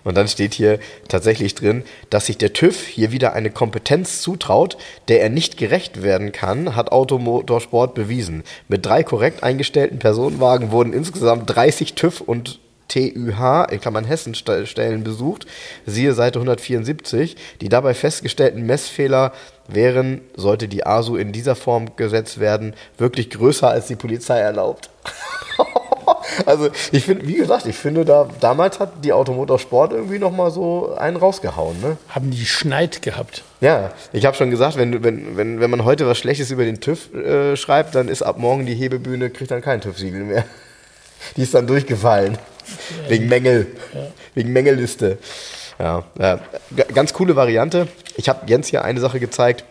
Und dann steht hier tatsächlich drin, dass sich der TÜV hier wieder eine Kompetenz zutraut, der er nicht gerecht werden kann, hat Automotorsport bewiesen. Mit drei korrekt eingestellten Personenwagen wurden insgesamt 30 TÜV und TÜH, in Klammern Hessen, Stellen besucht. Siehe Seite 174. Die dabei festgestellten Messfehler wären, sollte die ASU in dieser Form gesetzt werden, wirklich größer als die Polizei erlaubt. [LAUGHS] [LAUGHS] also ich finde, wie gesagt, ich finde, da damals hat die Automotorsport irgendwie nochmal so einen rausgehauen. Ne? Haben die Schneid gehabt. Ja, ich habe schon gesagt, wenn, wenn, wenn, wenn man heute was Schlechtes über den TÜV äh, schreibt, dann ist ab morgen die Hebebühne, kriegt dann kein TÜV-Siegel mehr. [LAUGHS] Die ist dann durchgefallen. Ja, wegen Mängel. Ja. Wegen Mängelliste. Ja, ja, ganz coole Variante. Ich habe Jens hier eine Sache gezeigt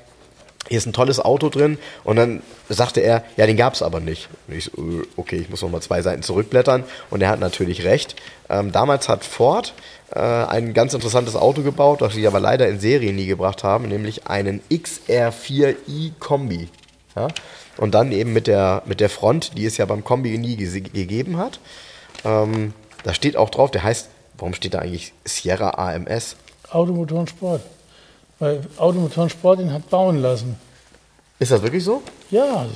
hier ist ein tolles Auto drin. Und dann sagte er, ja, den gab es aber nicht. Und ich so, äh, okay, ich muss noch mal zwei Seiten zurückblättern. Und er hat natürlich recht. Ähm, damals hat Ford äh, ein ganz interessantes Auto gebaut, das sie aber leider in Serie nie gebracht haben, nämlich einen XR4i Kombi. Ja? Und dann eben mit der, mit der Front, die es ja beim Kombi nie gegeben hat. Ähm, da steht auch drauf, der heißt, warum steht da eigentlich Sierra AMS? Automotor Sport weil Automotoren Sport ihn hat bauen lassen. Ist das wirklich so? Ja,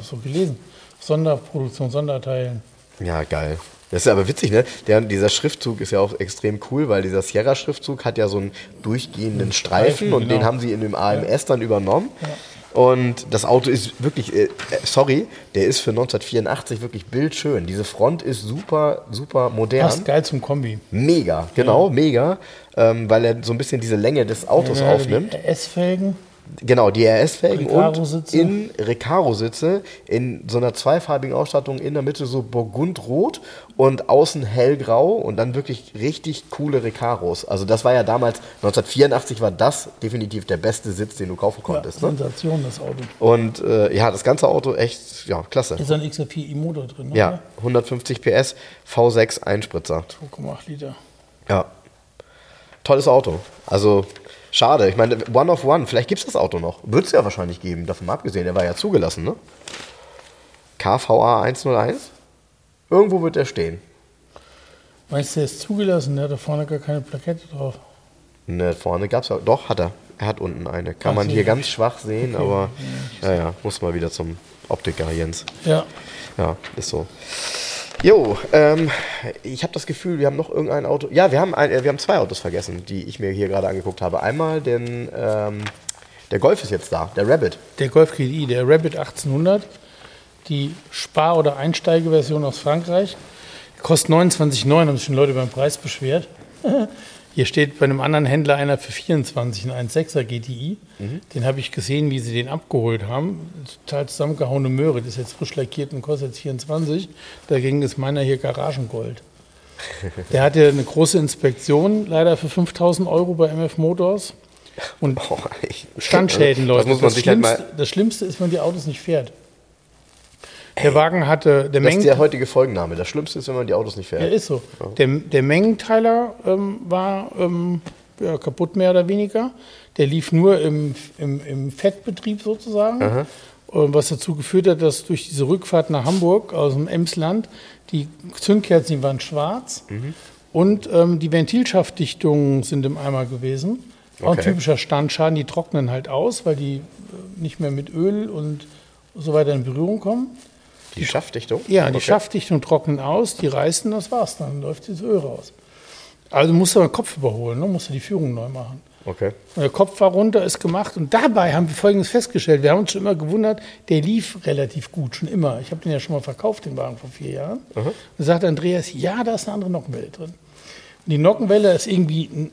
so gelesen. Sonderproduktion, Sonderteilen. Ja, geil. Das ist aber witzig, ne? Der, dieser Schriftzug ist ja auch extrem cool, weil dieser Sierra-Schriftzug hat ja so einen durchgehenden Streifen, Streifen und genau. den haben sie in dem AMS ja. dann übernommen. Ja. Und das Auto ist wirklich, äh, sorry, der ist für 1984 wirklich bildschön. Diese Front ist super, super modern. Passt geil zum Kombi. Mega, genau, ja. mega. Ähm, weil er so ein bisschen diese Länge des Autos ja, aufnimmt. S-Felgen. Genau, die RS-Felgen und in Recaro-Sitze in so einer zweifarbigen Ausstattung in der Mitte so burgundrot und außen hellgrau und dann wirklich richtig coole Recaros. Also das war ja damals, 1984 war das definitiv der beste Sitz, den du kaufen konntest. Ja, ne? Sensation, das Auto. Und äh, ja, das ganze Auto echt, ja, klasse. Ist ein XR4i-Motor drin, ne? Ja, 150 PS, V6 Einspritzer. 2,8 Liter. Ja, tolles Auto. Also Schade. Ich meine, One of One, vielleicht gibt es das Auto noch. Wird es ja wahrscheinlich geben, davon mal abgesehen. Der war ja zugelassen, ne? KVA 101? Irgendwo wird der stehen. Meinst du, der ist zugelassen? Der hat da vorne gar keine Plakette drauf. Ne, vorne gab es ja. Doch, hat er. Er hat unten eine. Kann Ach, man hier ganz schwach sehen, okay. aber ja, ja, muss mal wieder zum Optiker, Jens. Ja. Ja, ist so. Jo, ähm, ich habe das Gefühl, wir haben noch irgendein Auto. Ja, wir haben, ein, äh, wir haben zwei Autos vergessen, die ich mir hier gerade angeguckt habe. Einmal den, ähm, der Golf ist jetzt da, der Rabbit. Der Golf GTI, der Rabbit 1800, die Spar- oder Einsteigeversion aus Frankreich. Kostet 29,9, haben sich schon Leute beim Preis beschwert. [LAUGHS] Hier steht bei einem anderen Händler einer für 24, ein 1,6er GTI. Mhm. Den habe ich gesehen, wie sie den abgeholt haben. Total zusammengehauene Möhre. Das ist jetzt frisch lackiert und kostet jetzt 24. Dagegen ist meiner hier Garagengold. [LAUGHS] Der hatte eine große Inspektion, leider für 5000 Euro bei MF Motors. Und Standschäden, Leute. Das, das, halt Schlimmste, das Schlimmste ist, wenn die Autos nicht fährt. Der Wagen hatte. Der das ist der heutige Folgenname. Das Schlimmste ist, wenn man die Autos nicht fährt. Ja, ist so. Ja. Der, der Mengenteiler ähm, war ähm, ja, kaputt, mehr oder weniger. Der lief nur im, im, im Fettbetrieb sozusagen. Aha. Was dazu geführt hat, dass durch diese Rückfahrt nach Hamburg aus dem Emsland die Zündkerzen waren schwarz mhm. und ähm, die Ventilschaftdichtungen sind im Eimer gewesen. Auch okay. ein typischer Standschaden. Die trocknen halt aus, weil die äh, nicht mehr mit Öl und so weiter in Berührung kommen. Die Schaftdichtung? Ja, die okay. Schaftdichtung trocknen aus, die reißen, das war's dann, dann läuft das Öl raus. Also musst du den Kopf überholen, ne? musst du die Führung neu machen. Okay. Und der Kopf war runter, ist gemacht. Und dabei haben wir Folgendes festgestellt. Wir haben uns schon immer gewundert, der lief relativ gut, schon immer. Ich habe den ja schon mal verkauft, den Wagen vor vier Jahren. Mhm. Und sagt Andreas, ja, da ist eine andere Nockenwelle drin. Und die Nockenwelle ist irgendwie ein,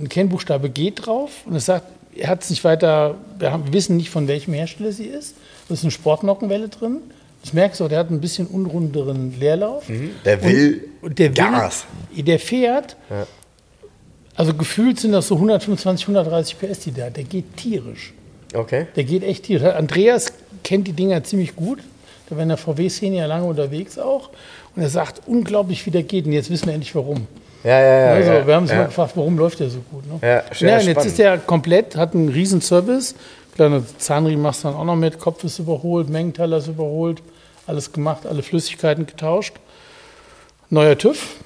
ein Kennbuchstabe G drauf. Und es sagt, er hat es nicht weiter, wir, haben, wir wissen nicht, von welchem Hersteller sie ist. Da ist eine Sportnockenwelle drin. Das merkst du, der hat ein bisschen unrunderen Leerlauf. Mhm. Der will und der Gas. Will, der fährt. Ja. Also gefühlt sind das so 125, 130 PS, die der hat. Der geht tierisch. Okay. Der geht echt tierisch. Andreas kennt die Dinger ziemlich gut. Der war in der VW-Szene ja lange unterwegs auch. Und er sagt unglaublich, wie der geht. Und jetzt wissen wir endlich warum. Ja, ja, ja. Also, ja, wir haben uns ja. mal gefragt, warum läuft der so gut. Ne? Ja, ja, und jetzt ist der komplett, hat einen riesen Service. Kleiner Zahnriemen machst du dann auch noch mit, Kopf ist überholt, Mengenteiler ist überholt, alles gemacht, alle Flüssigkeiten getauscht. Neuer TÜV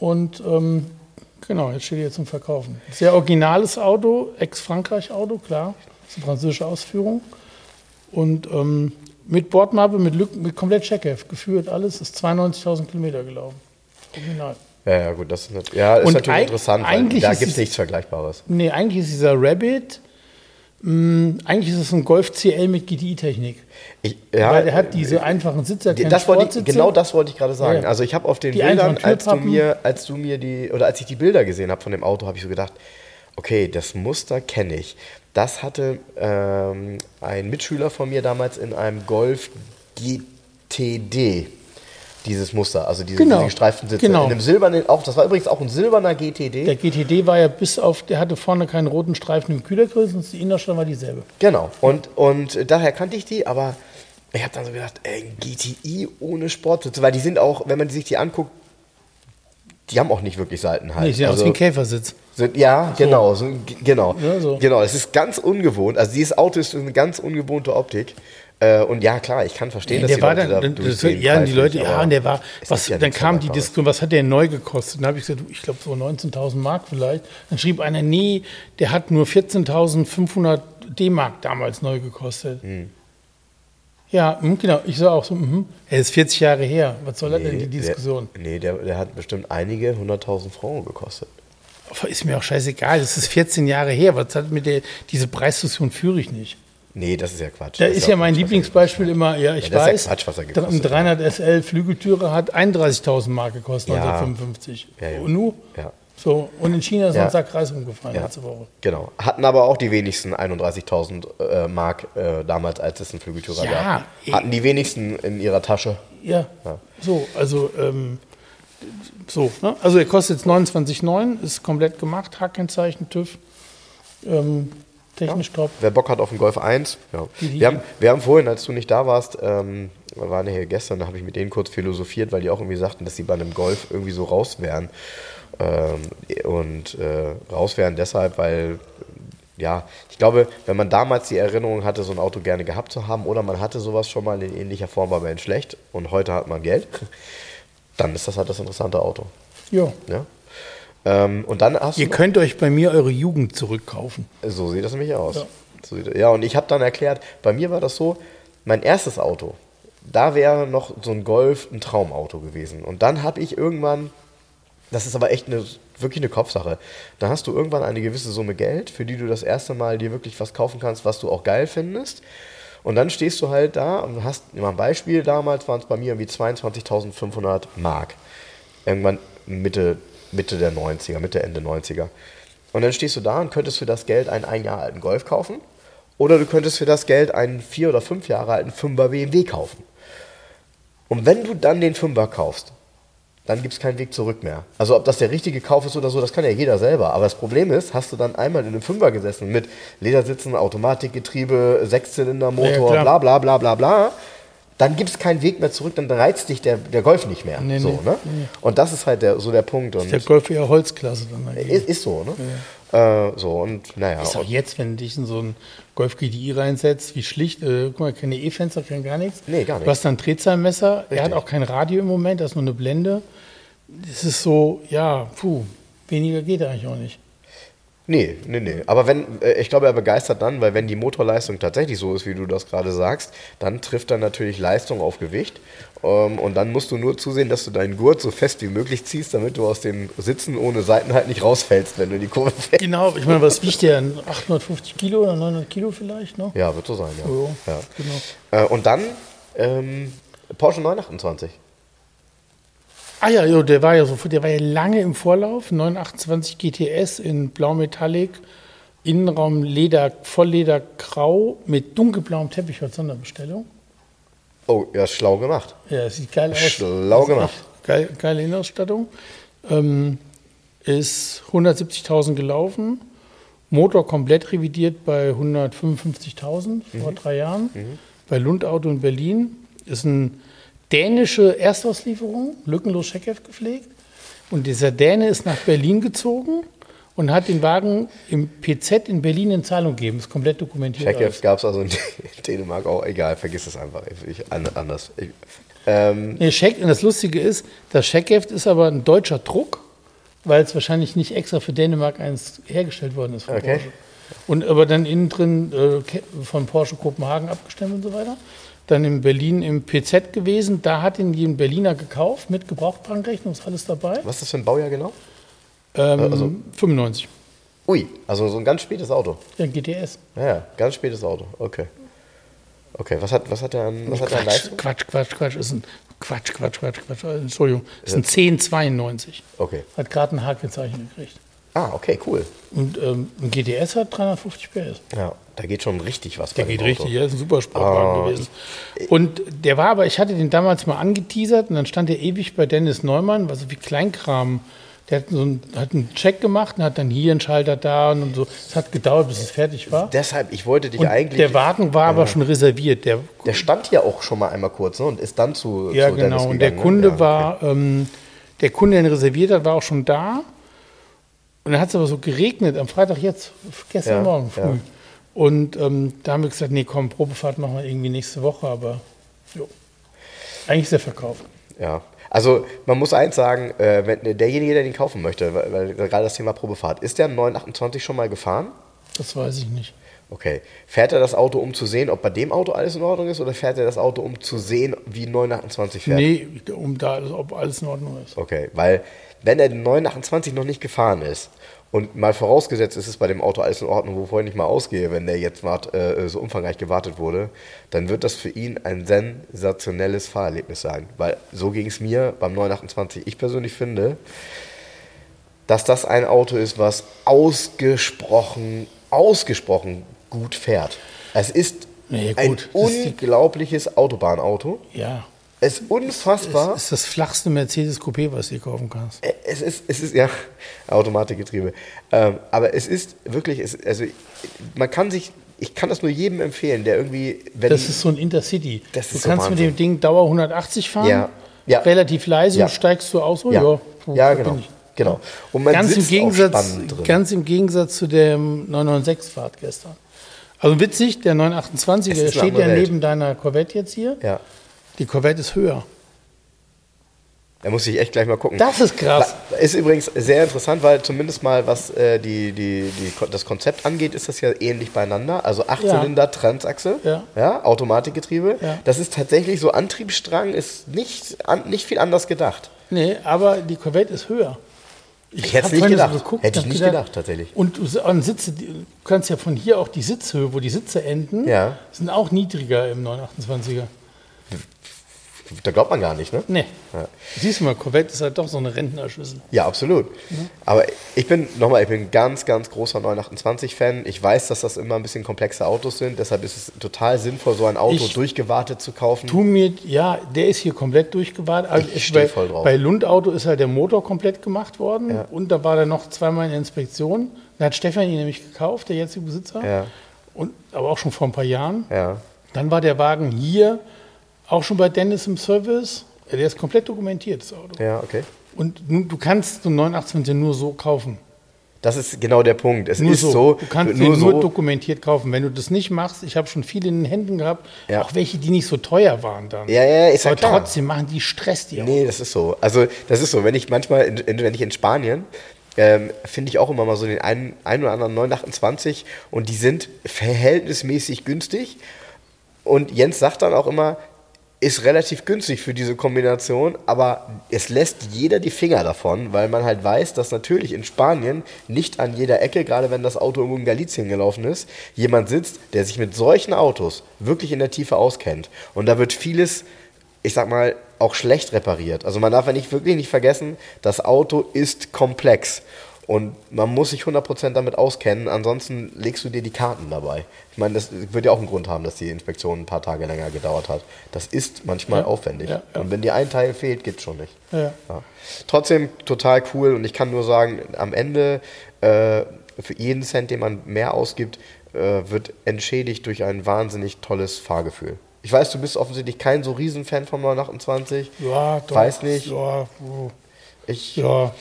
und ähm, genau, jetzt steht er hier zum Verkaufen. Sehr originales Auto, Ex-Frankreich-Auto, klar, das ist eine französische Ausführung. Und ähm, mit Bordmappe, mit, Lücken, mit komplett Checkheft, geführt alles, ist 92.000 Kilometer gelaufen. Original. Ja, ja, gut, das ist, ja, ist natürlich interessant, weil da gibt es- nichts Vergleichbares. Nee, eigentlich ist dieser Rabbit, mh, eigentlich ist es ein Golf CL mit GTI-Technik. Ja, weil er hat diese einfachen Sitze, Die- keine das wollte ich, genau das wollte ich gerade sagen. Ja. Also ich habe auf den Die Bildern, einfachen als du mir, als du mir die, oder als ich die Bilder gesehen habe von dem Auto, habe ich so gedacht, okay, das Muster kenne ich. Das hatte ähm, ein Mitschüler von mir damals in einem Golf GTD. Dieses Muster, also diese, Genau. diese gestreiften Sitze. Genau. In einem silbernen, auch, das war übrigens auch ein silberner GTD. Der GTD war ja bis auf, der hatte vorne keinen roten Streifen im Kühlergrill, sonst die Innerstadt war dieselbe. Genau. Und, und daher kannte ich die, aber ich habe dann so gedacht, ey, GTI ohne Sportsitze, weil die sind auch, wenn man sich die anguckt, die haben auch nicht wirklich Seitenhalt. Nee, sieht aus Also- wie ein Käfersitz. sind, ja, genau, so, genau. Ja, so. Genau, es ist ganz ungewohnt. Also dieses Auto ist eine ganz ungewohnte Optik. Äh, und ja, klar, ich kann verstehen, dass der die war Leute dann, da das, ja, die Leute, ja, und der war, was, ja dann kam die. Diskussion, was hat der neu gekostet? Dann habe ich gesagt, ich glaube so 19.000 Mark vielleicht. Dann schrieb einer, nee, der hat nur 14.500 D-Mark damals neu gekostet. Hm. Ja, hm, genau, ich sah auch so, mhm. er ist 40 Jahre her, was soll das denn, Nee, die Diskussion? Der, nee, der, der hat bestimmt einige hunderttausend Franken gekostet. Ist mir auch scheißegal, das ist 14 Jahre her, was hat mit der, diese Preisdiskussion führe ich nicht. Nee, das ist ja Quatsch. Da Das ist ja auch mein Quatsch, Lieblingsbeispiel immer, ja, ich Ja, das ist ja weiß, Quatsch, was er ein gekostet hat. 300 SL Flügeltüre hat 31.000 Mark gekostet, Ja. 1955. Ja, ja. Und nu? Ja. So, und in China ist Ja. ein Sack Reis umgefallen Ja. letzte Woche. Genau. Hatten aber auch die wenigsten 31.000 äh, Mark äh, damals, als es einen Flügeltürer Ja, gab. Hatten die wenigsten in ihrer Tasche. Ja, Ja. so, also, ähm, so, ne? Also, er kostet jetzt 29,9, ist komplett gemacht, Hackenzeichen, TÜV, ähm, technisch top. Wer Bock hat auf den Golf 1, ja. Wir haben, wir haben vorhin, als du nicht da warst, ähm, wir waren ja hier gestern, da habe ich mit denen kurz philosophiert, weil die auch irgendwie sagten, dass sie bei einem Golf irgendwie so raus wären. Ähm, und äh, raus wären deshalb, weil, ja, ich glaube, wenn man damals die Erinnerung hatte, so ein Auto gerne gehabt zu haben, oder man hatte sowas schon mal in ähnlicher Form, war man schlecht und heute hat man Geld, [LAUGHS] dann ist das halt das interessante Auto. Ja. Ja? Ähm, und dann hast Ihr könnt euch bei mir eure Jugend zurückkaufen. So sieht das nämlich aus. Ja. So sieht, ja, und ich habe dann erklärt, bei mir war das so, mein erstes Auto, da wäre noch so ein Golf ein Traumauto gewesen. Und dann habe ich irgendwann, das ist aber echt eine, wirklich eine Kopfsache, da hast du irgendwann eine gewisse Summe Geld, für die du das erste Mal dir wirklich was kaufen kannst, was du auch geil findest. Und dann stehst du halt da und hast, mal ein Beispiel, damals waren es bei mir irgendwie 22.500 Mark. Irgendwann Mitte, Mitte der 90er, Mitte, Ende 90er. Und dann stehst du da und könntest für das Geld einen ein Jahr alten Golf kaufen. Oder du könntest für das Geld einen vier oder fünf Jahre alten 5er BMW kaufen. Und wenn du dann den 5er kaufst, dann gibt es keinen Weg zurück mehr. Also ob das der richtige Kauf ist oder so, das kann ja jeder selber. Aber das Problem ist, hast du dann einmal in einem Fünfer gesessen mit Ledersitzen, Automatikgetriebe, Sechszylindermotor, Ja, bla bla bla bla bla, dann gibt es keinen Weg mehr zurück, dann reizt dich der, der Golf nicht mehr. Nee, so, nee, ne? Und das ist halt der, so der Punkt. Und Der Golf eher Holzklasse dann. eigentlich. ist, ist so, ne? Äh, so, und naja. Ist auch jetzt, wenn du dich in so einen Golf GTI reinsetzt, wie schlicht, äh, guck mal, keine E-Fenster, kein gar nichts. Nee, gar nicht. Du hast dann ein Drehzahlmesser, er hat Richtig. auch kein Radio im Moment, das ist nur eine Blende. Das ist so, ja, puh, weniger geht eigentlich auch nicht. Nee, nee, nee. Aber wenn, äh, ich glaube, er begeistert dann, weil wenn die Motorleistung tatsächlich so ist, wie du das gerade sagst, dann trifft er natürlich Leistung auf Gewicht. Ähm, und dann musst du nur zusehen, dass du deinen Gurt so fest wie möglich ziehst, damit du aus dem Sitzen ohne Seiten halt nicht rausfällst, wenn du die Kurve fährst. Genau, ich meine, was wiegt der? 850 Kilo oder 900 Kilo vielleicht, ne? Ja, wird so sein, ja. So, ja. genau. Äh, und dann ähm, Porsche 928. Ah ja, jo, der war ja so, der war ja lange im Vorlauf. 928 GTS in Blau Metallic, Innenraum Leder, Vollleder Grau mit dunkelblauem Teppich als Sonderbestellung. Oh, ja, schlau gemacht. Ja, sieht geil aus. Schlau gemacht. Geil, geile Innenausstattung. Ähm, ist 170.000 gelaufen. Motor komplett revidiert bei 155.000 vor drei Jahren. Bei Lund Auto in Berlin. Ist eine dänische Erstauslieferung, lückenlos Checkheft gepflegt. Und dieser Däne ist nach Berlin gezogen und hat den Wagen im PZ in Berlin in Zahlung gegeben. Ist komplett dokumentiert. Check gab es also in [LAUGHS] Dänemark auch. Egal, vergiss es einfach. Ich, an- anders. Ich, ähm, Nee, Scheck, und das Lustige ist, das Scheckheft ist aber ein deutscher Druck, weil es wahrscheinlich nicht extra für Dänemark eins hergestellt worden ist Okay. Porsche. Und aber dann innen drin äh, von Porsche Kopenhagen abgestimmt und so weiter. Dann in Berlin im PZ gewesen. Da hat ihn ein Berliner gekauft mit Gebrauchtwagenrechnung, ist alles dabei. was ist das für ein Baujahr genau? Ähm, Also- 95. Ui, also so ein ganz spätes Auto. Ja, GTS. Ja, ganz spätes Auto. Okay. Okay, was hat, was hat der an, was hat der an Quatsch, Leistung? Quatsch, Quatsch, Quatsch. Ist ein Quatsch, Quatsch, Quatsch, Quatsch. Entschuldigung. Ist ein 1092. Okay. Hat gerade ein H-Kennzeichen gekriegt. Ah, okay, cool. Und ähm, ein GTS hat 350 PS. Ja, da geht schon richtig was Der geht Auto. richtig, ja, ist ein super Sportwagen Ah, gewesen. Und der war aber, ich hatte den damals mal angeteasert und dann stand er ewig bei Dennis Neumann, war so wie Kleinkram. Der hat, so einen, hat einen Check gemacht und hat dann hier einen Schalter da und so. Es hat gedauert, bis es fertig war. Deshalb, ich wollte dich Und eigentlich. der Wagen war aber schon reserviert. Der, der stand ja auch schon mal einmal kurz ne, und ist dann zu. ja, zu Dennis genau. Und der gegangen, Kunde ne? Ja, war, ähm, der Kunde, der ihn reserviert hat, war auch schon da. Und dann hat es aber so geregnet am Freitag jetzt, gestern Ja, Morgen früh. ja. Und ähm, da haben wir gesagt, nee, komm, Probefahrt machen wir irgendwie nächste Woche, aber jo. eigentlich ist er verkauft. Ja. Also man muss eins sagen, äh, wenn derjenige, der den kaufen möchte, weil, weil gerade das Thema Probefahrt, ist der einen 928 schon mal gefahren? Das weiß ich nicht. Okay. Fährt er das Auto, um zu sehen, ob bei dem Auto alles in Ordnung ist, oder fährt er das Auto, um zu sehen, wie ein 928 fährt? Nee, um da, ob alles in Ordnung ist. Okay, weil wenn er den 928 noch nicht gefahren ist und mal vorausgesetzt ist es bei dem Auto alles in Ordnung, wovon ich nicht mal ausgehe, wenn der jetzt wart, äh, so umfangreich gewartet wurde, dann wird das für ihn ein sensationelles Fahrerlebnis sein. Weil so ging es mir beim 928. Ich persönlich finde, dass das ein Auto ist, was ausgesprochen, ausgesprochen gut fährt. Es ist Nee, ein unglaubliches Autobahnauto. Ja. Es ist unfassbar. Das ist das flachste Mercedes Coupé, was du kaufen kannst. Es ist, es ist ja Automatikgetriebe. Ähm, aber es ist wirklich, es, also man kann sich, ich kann das nur jedem empfehlen, der irgendwie, wenn Das ist so ein Intercity. Du ist so kannst mit dem Ding Dauer 180 fahren, Ja. Ja. relativ leise Ja. und steigst du aus. Oh, ja, ja, genau, genau. Und man Ganz im, sitzt auch Gegensatz, drin. ganz im Gegensatz zu dem 996-Fahrt gestern. Also witzig, der 928, Es der ist eine steht ja neben deiner Corvette jetzt hier. ja, Die Corvette ist höher. da muss ich echt gleich mal gucken. Das ist krass. Ist übrigens sehr interessant, weil zumindest mal was äh, die, die, die, das Konzept angeht, ist das ja ähnlich beieinander. Also Achtzylinder, Transachse, Ja. Automatikgetriebe. Ja. Das ist tatsächlich so Antriebsstrang, ist nicht, an, nicht viel anders gedacht. Nee, aber die Corvette ist höher. Ich hätte es nicht vorhin so gedacht. geguckt, Hätte ich nicht gedacht, tatsächlich. Und und Sitze, du kannst ja von hier auch die Sitzhöhe, wo die Sitze enden, Ja. sind auch niedriger im 928er. Da glaubt man gar nicht, ne? Nee. Ja. Siehst du mal, Corvette ist halt doch so eine Rentnerschüssel. Ja, absolut. Aber ich bin, nochmal, ich bin ein ganz, ganz großer 928-Fan. Ich weiß, dass das immer ein bisschen komplexe Autos sind. Deshalb ist es total sinnvoll, so ein Auto Ich- durchgewartet zu kaufen. Tu mir, ja, der ist hier komplett durchgewartet. Also Ich ist steh bei, voll drauf. Bei Lund-Auto ist halt der Motor komplett gemacht worden. Ja. Und da war der noch zweimal in der Inspektion. Da hat Stefan ihn nämlich gekauft, der jetzige Besitzer. Ja. Und, aber auch schon vor ein paar Jahren. Ja. Dann war der Wagen hier auch schon bei Dennis im Service. Der ist komplett dokumentiert, das Auto. Ja, okay. Und du kannst so einen 928 nur so kaufen. Das ist genau der Punkt. Es Nur ist so. so, Du kannst nur den nur so. dokumentiert kaufen. Wenn du das nicht machst, ich habe schon viele in den Händen gehabt, Ja. auch welche, die nicht so teuer waren dann. Ja, ja, ist ja Aber klar. trotzdem machen die Stress die Nee, das ist so. Also, das ist so. Wenn ich manchmal, in, in, wenn ich in Spanien, ähm, finde ich auch immer mal so den einen, einen oder anderen 928 und die sind verhältnismäßig günstig. Und Jens sagt dann auch immer, ist relativ günstig für diese Kombination, aber es lässt jeder die Finger davon, weil man halt weiß, dass natürlich in Spanien nicht an jeder Ecke, gerade wenn das Auto irgendwo in Galicien gelaufen ist, jemand sitzt, der sich mit solchen Autos wirklich in der Tiefe auskennt. Und da wird vieles, ich sag mal, auch schlecht repariert. Also man darf ja nicht wirklich nicht vergessen, das Auto ist komplex. Und man muss sich 100% damit auskennen, ansonsten legst du dir die Karten dabei. Ich meine, das wird ja auch einen Grund haben, dass die Inspektion ein paar Tage länger gedauert hat. Das ist manchmal Ja, aufwendig. ja, ja. Und wenn dir ein Teil fehlt, geht's schon nicht. Trotzdem total cool und ich kann nur sagen, am Ende äh, für jeden Cent, den man mehr ausgibt, äh, wird entschädigt durch ein wahnsinnig tolles Fahrgefühl. Ich weiß, du bist offensichtlich kein so Riesenfan vom 928. Ja, doch. Weiß nicht. Ja, oh. Ich, Ja,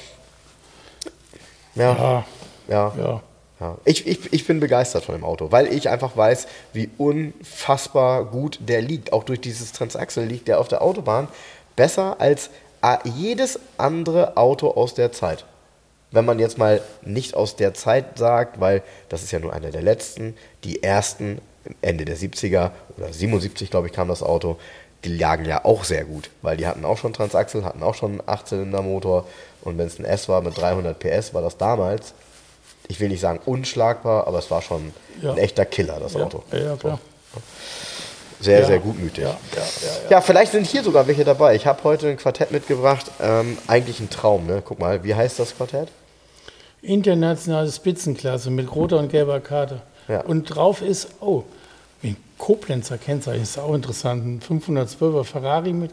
ja, ja, ja. ja. Ich, ich, ich bin begeistert von dem Auto, weil ich einfach weiß, wie unfassbar gut der liegt. Auch durch dieses Transaxle liegt der auf der Autobahn besser als äh, jedes andere Auto aus der Zeit. Wenn man jetzt mal nicht aus der Zeit sagt, weil das ist ja nur einer der letzten, die ersten Ende der 70er oder 77, glaube ich, kam das Auto, die lagen ja auch sehr gut, weil die hatten auch schon Transaxle, hatten auch schon einen 8-Zylinder-Motor und wenn es ein S war mit 300 PS, war das damals ich will nicht sagen unschlagbar, aber es war schon Ja. ein echter Killer, das Ja, Auto. ja, klar. Sehr, Ja. sehr gutmütig. Ja, vielleicht sind hier sogar welche dabei. Ich habe heute ein Quartett mitgebracht. Ähm, eigentlich ein Traum, ne? Guck mal, wie heißt das Quartett? Internationale Spitzenklasse mit roter und gelber Karte. Und drauf ist, oh, ein Koblenzer Kennzeichen, ist auch interessant. Ein 512er Ferrari mit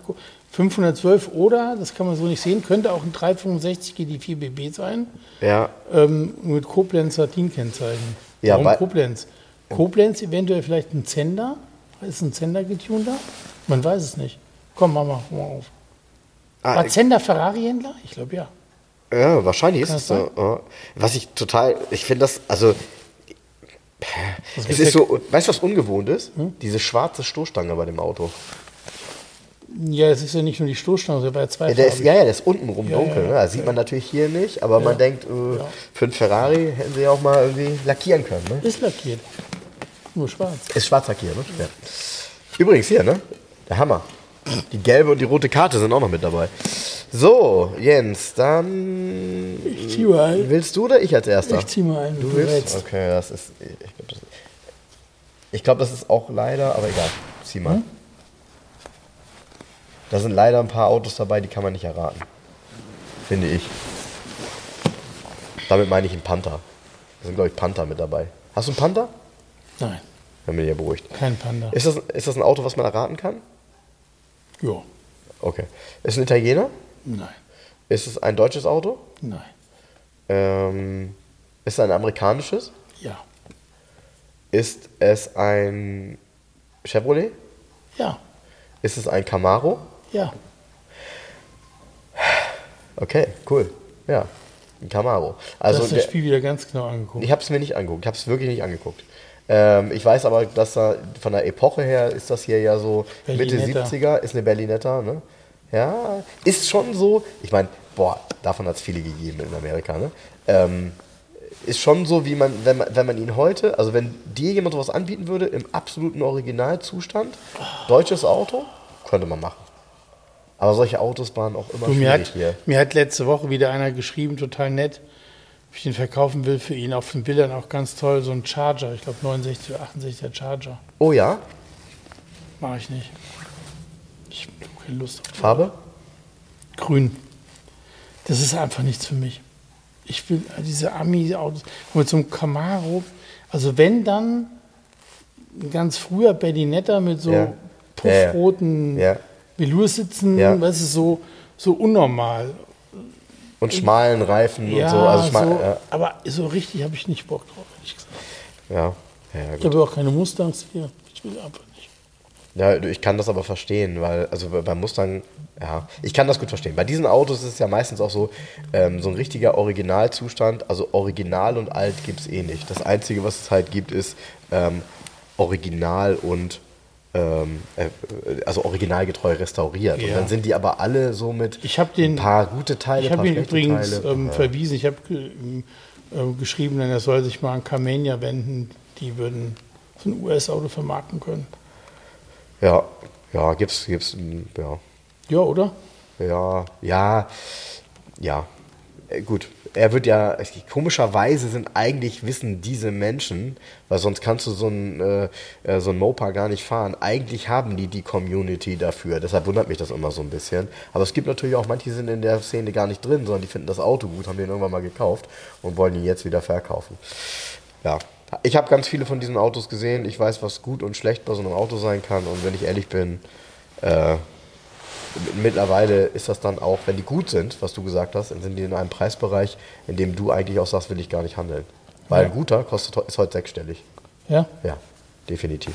512 oder, das kann man so nicht sehen, könnte auch ein 365 GT4 BB sein, Ja, ähm, mit Koblenzer DIN-Kennzeichen. Ja, Warum Koblenz? Koblenz eventuell vielleicht ein Zender? Ist ein Zender getunter? Man weiß es nicht. Komm, mach mal, mach mal auf. ah, War Zender Ferrari-Händler? Ich glaube ja. ja wahrscheinlich ist Kann es das so. Ja. Was ich total, ich finde das, also Das es ist so, weißt du, was ungewohnt ist? Hm? Diese schwarze Stoßstange bei dem Auto. Ja, es ist ja nicht nur die Stoßstange, der war ja zwei Ja, der ist, ja, ja, der ist untenrum Ja, dunkel. ja, Ne? Das sieht man natürlich hier nicht, aber man denkt, äh, für einen Ferrari hätten sie ja auch mal irgendwie lackieren können. Ne? Ist lackiert. Nur schwarz. Ist schwarz lackiert, ne? Ja. Übrigens hier, ne? Der Hammer. Die gelbe und die rote Karte sind auch noch mit dabei. So, Jens, dann. Ich zieh mal ein. Willst du oder ich als erster? Ich zieh mal ein. Du Du willst? willst. Okay, das ist. Ich glaube, das, glaub, das ist auch leider, aber egal. Zieh mal. Hm? Da sind leider ein paar Autos dabei, die kann man nicht erraten. Finde ich. Damit meine ich einen Panther. Da sind, glaube ich, Panther mit dabei. Hast du einen Panther? Nein, Wenn mir hier beruhigt. kein Panda. Ist das, ist das ein Auto, was man erraten kann? Ja. Okay. Ist es ein Italiener? Nein. Ist es ein deutsches Auto? Nein. Ähm, ist es ein amerikanisches? Ja. Ist es ein Chevrolet? Ja. Ist es ein Camaro? Ja. Okay, cool. Ja, ein Camaro. Also du hast das Spiel wieder ganz genau angeguckt. ich habe es mir nicht angeguckt. Ich habe es wirklich nicht angeguckt. Ähm, ich weiß aber, dass da von der Epoche her ist das hier ja so Mitte Berlinetta. 70er, ist eine Berlinetta, ne? Ja, ist schon so. Ich meine, boah, davon hat es viele gegeben in Amerika, ne? Ähm, ist schon so, wie man, wenn man, wenn man ihn heute, also wenn dir jemand sowas anbieten würde, im absoluten Originalzustand, deutsches Auto, könnte man machen. Aber solche Autos waren auch immer Du, mir, hat, hier. mir hat letzte Woche wieder einer geschrieben, total nett, ob ich den verkaufen will für ihn. Auf den Bildern auch ganz toll, so ein Charger. Ich glaube 69 oder 68er Charger. Oh ja, Mache ich nicht. Ich habe keine Lust auf Farbe? Grün. Das ist einfach nichts für mich. Ich will diese Ami-Autos mit so einem Camaro. Also wenn dann ein ganz früher Berlinetta mit so Ja. puffroten Ja. Velour-Sitzen, Ja. weißt du, so, so unnormal. Und schmalen Reifen Ja, und so. Also schmal, so, ja, aber so richtig habe ich nicht Bock drauf, ehrlich gesagt. ja, ja, Ich habe auch keine Mustangs hier. Ich will einfach nicht. ja, ich kann das aber verstehen, weil, also bei- Mustang, ja, ich kann das gut verstehen. Bei diesen Autos ist es ja meistens auch so, ähm, so ein richtiger Originalzustand, also original und alt gibt es eh nicht. Das Einzige, was es halt gibt, ist ähm, original und also originalgetreu restauriert. Und Ja. dann sind die aber alle so mit den, ein paar gute Teile, ich habe paar ihn übrigens Teile. ähm, verwiesen. Ich habe ge, äh, geschrieben, er soll sich mal an Carmania wenden. Die würden so ein US-Auto vermarkten können. ja, ja, gibt's, gibt's, mm, ja. Ja, oder? Ja, ja, ja. Äh, Gut, er wird ja, komischerweise sind eigentlich, wissen diese Menschen, weil sonst kannst du so ein, äh, äh, so ein Mopa gar nicht fahren. Eigentlich haben die die Community dafür. Deshalb wundert mich das immer so ein bisschen. Aber es gibt natürlich auch, manche sind in der Szene gar nicht drin, sondern die finden das Auto gut, haben den irgendwann mal gekauft und wollen ihn jetzt wieder verkaufen. Ja. Ich habe ganz viele von diesen Autos gesehen. Ich weiß, was gut und schlecht bei so einem Auto sein kann. Und wenn ich ehrlich bin, äh, mittlerweile ist das dann auch, wenn die gut sind, was du gesagt hast, dann sind die in einem Preisbereich, in dem du eigentlich auch sagst, will ich gar nicht handeln. Weil ein guter kostet, ist heute sechsstellig. Ja? Ja, definitiv.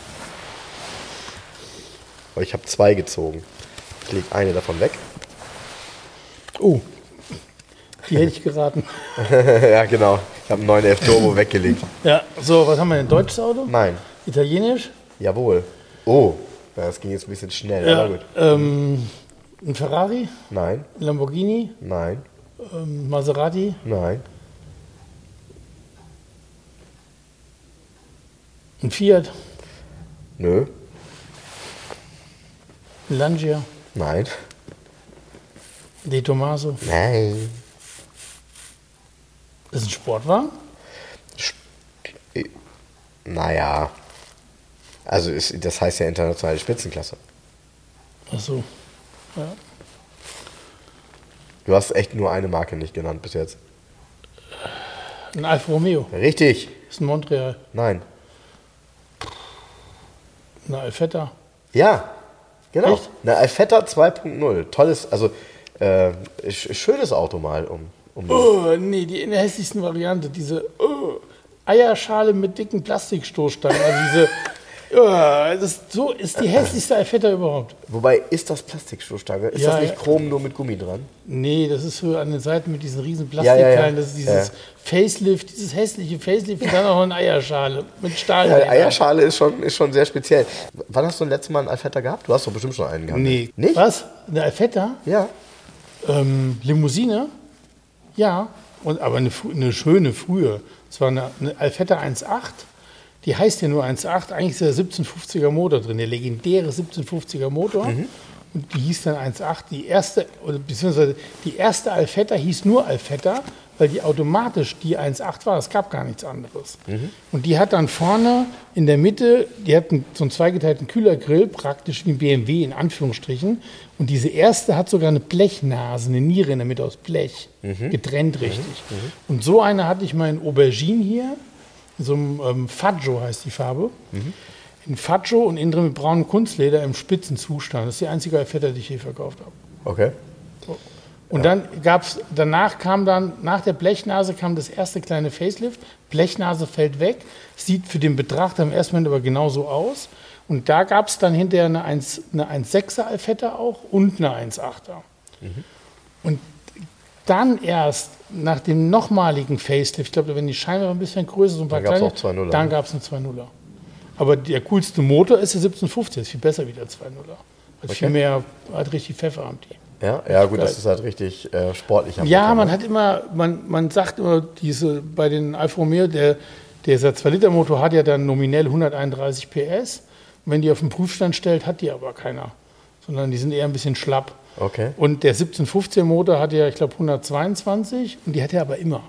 Aber ich habe zwei gezogen. Ich lege eine davon weg. Oh, Die hätte ich geraten. [LAUGHS] ja, genau. Ich habe einen neuen F Turbo weggelegt. Ja, so, was haben wir denn? Deutsches Auto? Nein. Italienisch? Jawohl. Oh, das ging jetzt ein bisschen schnell, Ja. aber gut. Ähm, ein Ferrari? Nein, Ein Lamborghini? nein, Ähm, Maserati? nein, Ein Fiat? nö, Ein Lancia? nein, De Tomaso? nein. Das ist ein Sportwagen? Naja. Also ist, das heißt ja internationale Spitzenklasse. Achso. Ja. Du hast echt nur eine Marke nicht genannt bis jetzt. Ein Alfa Romeo? Richtig. Ist ein Montreal. Nein. Ein Alfetta? Ja, genau. Echt? Eine Alfetta 2.0. Tolles, also äh, sch- schönes Auto mal. Um, um Oh, nee, die in der hässlichsten Variante. Diese oh, Eierschale mit dicken Plastikstoßstangen. Also diese. [LAUGHS] Oh, das ist, so ist die hässlichste Alfetta überhaupt. Wobei, ist das Plastikstoßstange? Ist Ja, das nicht ja. Chrom nur mit Gummi dran? Nee, das ist so an den Seiten mit diesen riesen Ja, ja, ja. Plastikteilen. Das ist dieses Ja. Facelift, dieses hässliche Facelift und dann auch eine Eierschale mit Stahl. Ja, Eierschale ist schon, ist schon sehr speziell. Wann hast du das letzte Mal einen Alfetta gehabt? Du hast doch bestimmt schon einen gehabt. Nee. Nicht? Was? Eine Alfetta? Ja. Ähm, Limousine? Ja, und, aber eine, eine schöne frühe. Es war eine, eine Alfetta 1.8. Die heißt ja nur 1.8. Eigentlich ist der 1750er Motor drin, der legendäre 1750er Motor. Und die hieß dann 1.8. Die erste, oder beziehungsweise die erste Alfetta hieß nur Alfetta, weil die automatisch die 1.8 war. Es gab gar nichts anderes. Und die hat dann vorne in der Mitte, die hat einen, so einen zweigeteilten Kühlergrill, praktisch wie ein BMW in Anführungsstrichen. Und diese erste hat sogar eine Blechnase, eine Niere in der Mitte aus Blech, getrennt richtig. Und so eine hatte ich mal in Aubergine hier, in so einem ähm, Faggio heißt die Farbe. In Faggio und innen drin mit braunem Kunstleder im Spitzenzustand. Das ist die einzige Alfetta, die ich je verkauft habe. Okay. Und dann gab's, danach kam dann, nach der Blechnase kam das erste kleine Facelift. Blechnase fällt weg, sieht für den Betrachter im ersten Moment aber genauso aus. Und da gab es dann hinterher eine 1, eine 1,6er Alfetta auch und eine 1,8er. Und dann erst nach dem nochmaligen Facelift, ich glaube, werden die Scheinwerfer ein bisschen größer, so ein paar Dann kleine, auch 2.0er, dann gab es eine 2.0er. Aber der coolste Motor ist der 1750, das ist viel besser wie der 2.0er. Hat viel mehr, hat richtig Pfeffer am die. Ja, ja gut, das ist halt richtig äh, sportlich. am Ja, Motor, man ne? hat immer, man, man sagt immer, diese, bei den Alfa Romeo, der, dieser 2-Liter-Motor hat ja dann nominell 131 PS. Und wenn die auf den Prüfstand stellt, hat die aber keiner. Sondern die sind eher ein bisschen schlapp. Okay. Und der 1715-Motor hat ja, ich glaube, 122 und die hat er aber immer.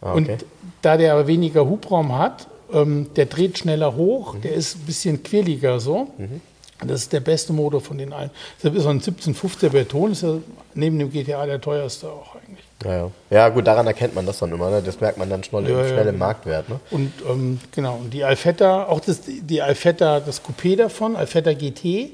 Ah, okay. Und da der aber weniger Hubraum hat, ähm, der dreht schneller hoch, Mhm. der ist ein bisschen quirliger so. Und Das ist der beste Motor von den allen. Deshalb ist so ein 1750er Beton, ist ja neben dem GTA der teuerste auch eigentlich. ja, ja. ja, gut, daran erkennt man das dann immer. Ne? Das merkt man dann schnell, Ja, schnell im genau. Marktwert. Ne? Und ähm, genau, und die Alfetta, auch das, die Alfetta, das Coupé davon, Alfetta GT,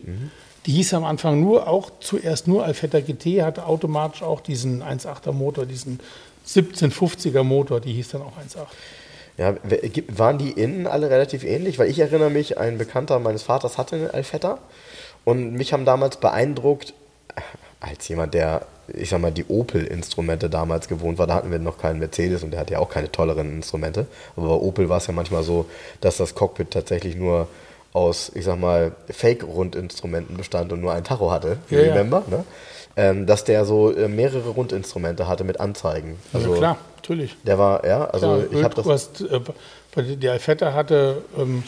die hieß am Anfang nur, auch zuerst nur Alfetta GT, hatte automatisch auch diesen 1.8er Motor, diesen 1750er Motor, die hieß dann auch 1.8. Ja, gibt- waren die innen alle relativ ähnlich? Weil ich erinnere mich, ein Bekannter meines Vaters hatte eine Alfetta und mich haben damals beeindruckt, äh, als jemand, der, ich sag mal, die Opel-Instrumente damals gewohnt war, da hatten wir noch keinen Mercedes und der hatte ja auch keine tolleren Instrumente. Aber bei Opel war es ja manchmal so, dass das Cockpit tatsächlich nur aus, ich sag mal, Fake-Rundinstrumenten bestand und nur ein Tacho hatte, Ja, ja. remember, ne? ähm, dass der so äh, mehrere Rundinstrumente hatte mit Anzeigen. Also ja, klar, natürlich. der war, ja, also Klar, ich habe das. hast, äh, der- die Alfetta hatte ähm,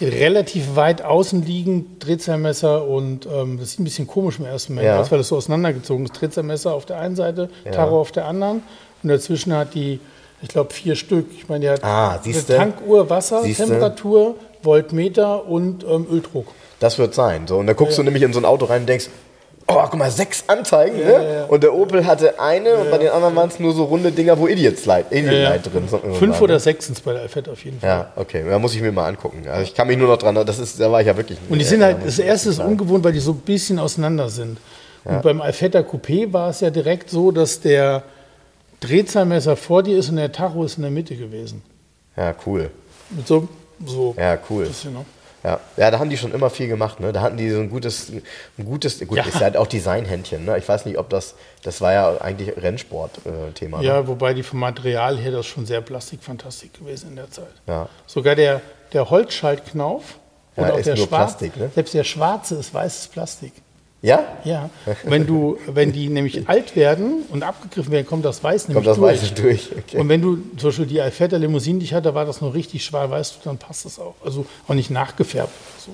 relativ weit außen liegend Drehzahlmesser und ähm, das sieht ein bisschen komisch im ersten Moment Ja. aus, weil das so auseinandergezogen ist. Drehzahlmesser auf der einen Seite, Ja. Taro auf der anderen und dazwischen hat die, ich glaube, vier Stück. Ich meine, die hat Ah, eine? Tankuhr, Wasser, Siehste? Temperatur, Voltmeter und ähm, Öldruck. Das wird sein. So, und dann guckst du nämlich in so ein Auto rein und denkst, oh, guck mal, sechs Anzeigen, ne? ja, ja. Und der Opel hatte eine und bei den anderen waren es nur so runde Dinger, wo Idiot Light, Idiot Ja, ja. Light drin sind. Fünf oder sechs sind es bei der Alfetta auf jeden Fall. Ja, okay, da muss ich mir mal angucken. Also ich kann mich nur noch dran, das ist, da war ich ja wirklich. Und die sind halt, das erste ist ungewohnt, weil die so ein bisschen auseinander sind. Und beim Alfetta Coupé war es ja direkt so, dass der Drehzahlmesser vor dir ist und der Tacho ist in der Mitte gewesen. Ja, cool. Mit so, so Ja, cool. bisschen, ne? Ja. ja, da haben die schon immer viel gemacht. Ne? Da hatten die so ein gutes, ein gutes gut, Ja. ist halt auch Designhändchen. Ne? Ich weiß nicht, ob das, das war ja eigentlich Rennsport-Thema. ne? Ja, wobei die vom Material her das schon sehr plastikfantastisch gewesen in der Zeit. Ja. Sogar der, der Holzschaltknauf Ja, oder auch ist der schwarze, ne? selbst der schwarze ist weißes Plastik. Ja? Ja, wenn du, wenn die nämlich [LAUGHS] alt werden und abgegriffen werden, kommt das Weiß nämlich Kommt das durch. Weiße durch. Okay. Und wenn du zum Beispiel die Alfetta Limousine, ich hatte, war das noch richtig schwarz, weißt du, dann passt das auch. Also auch nicht nachgefärbt. So,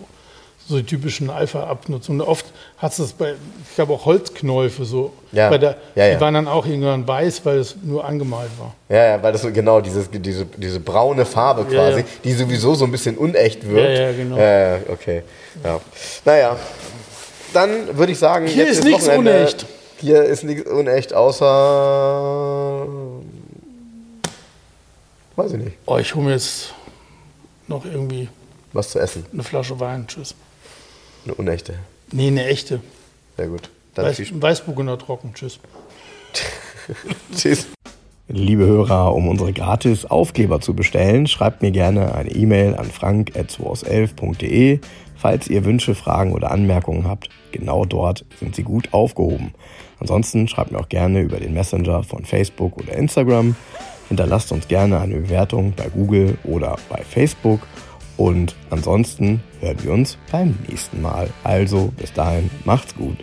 so die typischen Alpha-Abnutzungen. Oft hast du das bei, ich glaube auch Holzknäufe so. Ja. Der, Ja, ja. Die waren dann auch irgendwann weiß, weil es nur angemalt war. Ja, ja, weil das so genau dieses, diese, diese braune Farbe quasi, die sowieso so ein bisschen unecht wirkt. Ja, ja, genau. Ja, ja, okay. Ja. Naja, dann würde ich sagen, Hier jetzt ist nichts Wochenende. unecht. Hier ist nichts unecht, außer. Weiß ich nicht. Oh, ich hole mir jetzt noch irgendwie Was zu essen. eine Flasche Wein. Tschüss. Eine unechte. Nee, eine echte. Sehr gut. Dann Weiß. Weißburgunder trocken. Tschüss. [LAUGHS] Tschüss. Liebe Hörer, um unsere gratis Aufkleber zu bestellen, schreibt mir gerne eine E-Mail an frank.2aus11.de. Falls ihr Wünsche, Fragen oder Anmerkungen habt, genau dort sind sie gut aufgehoben. Ansonsten schreibt mir auch gerne über den Messenger von Facebook oder Instagram. Hinterlasst uns gerne eine Bewertung bei Google oder bei Facebook. Und ansonsten hören wir uns beim nächsten Mal. Also bis dahin, macht's gut.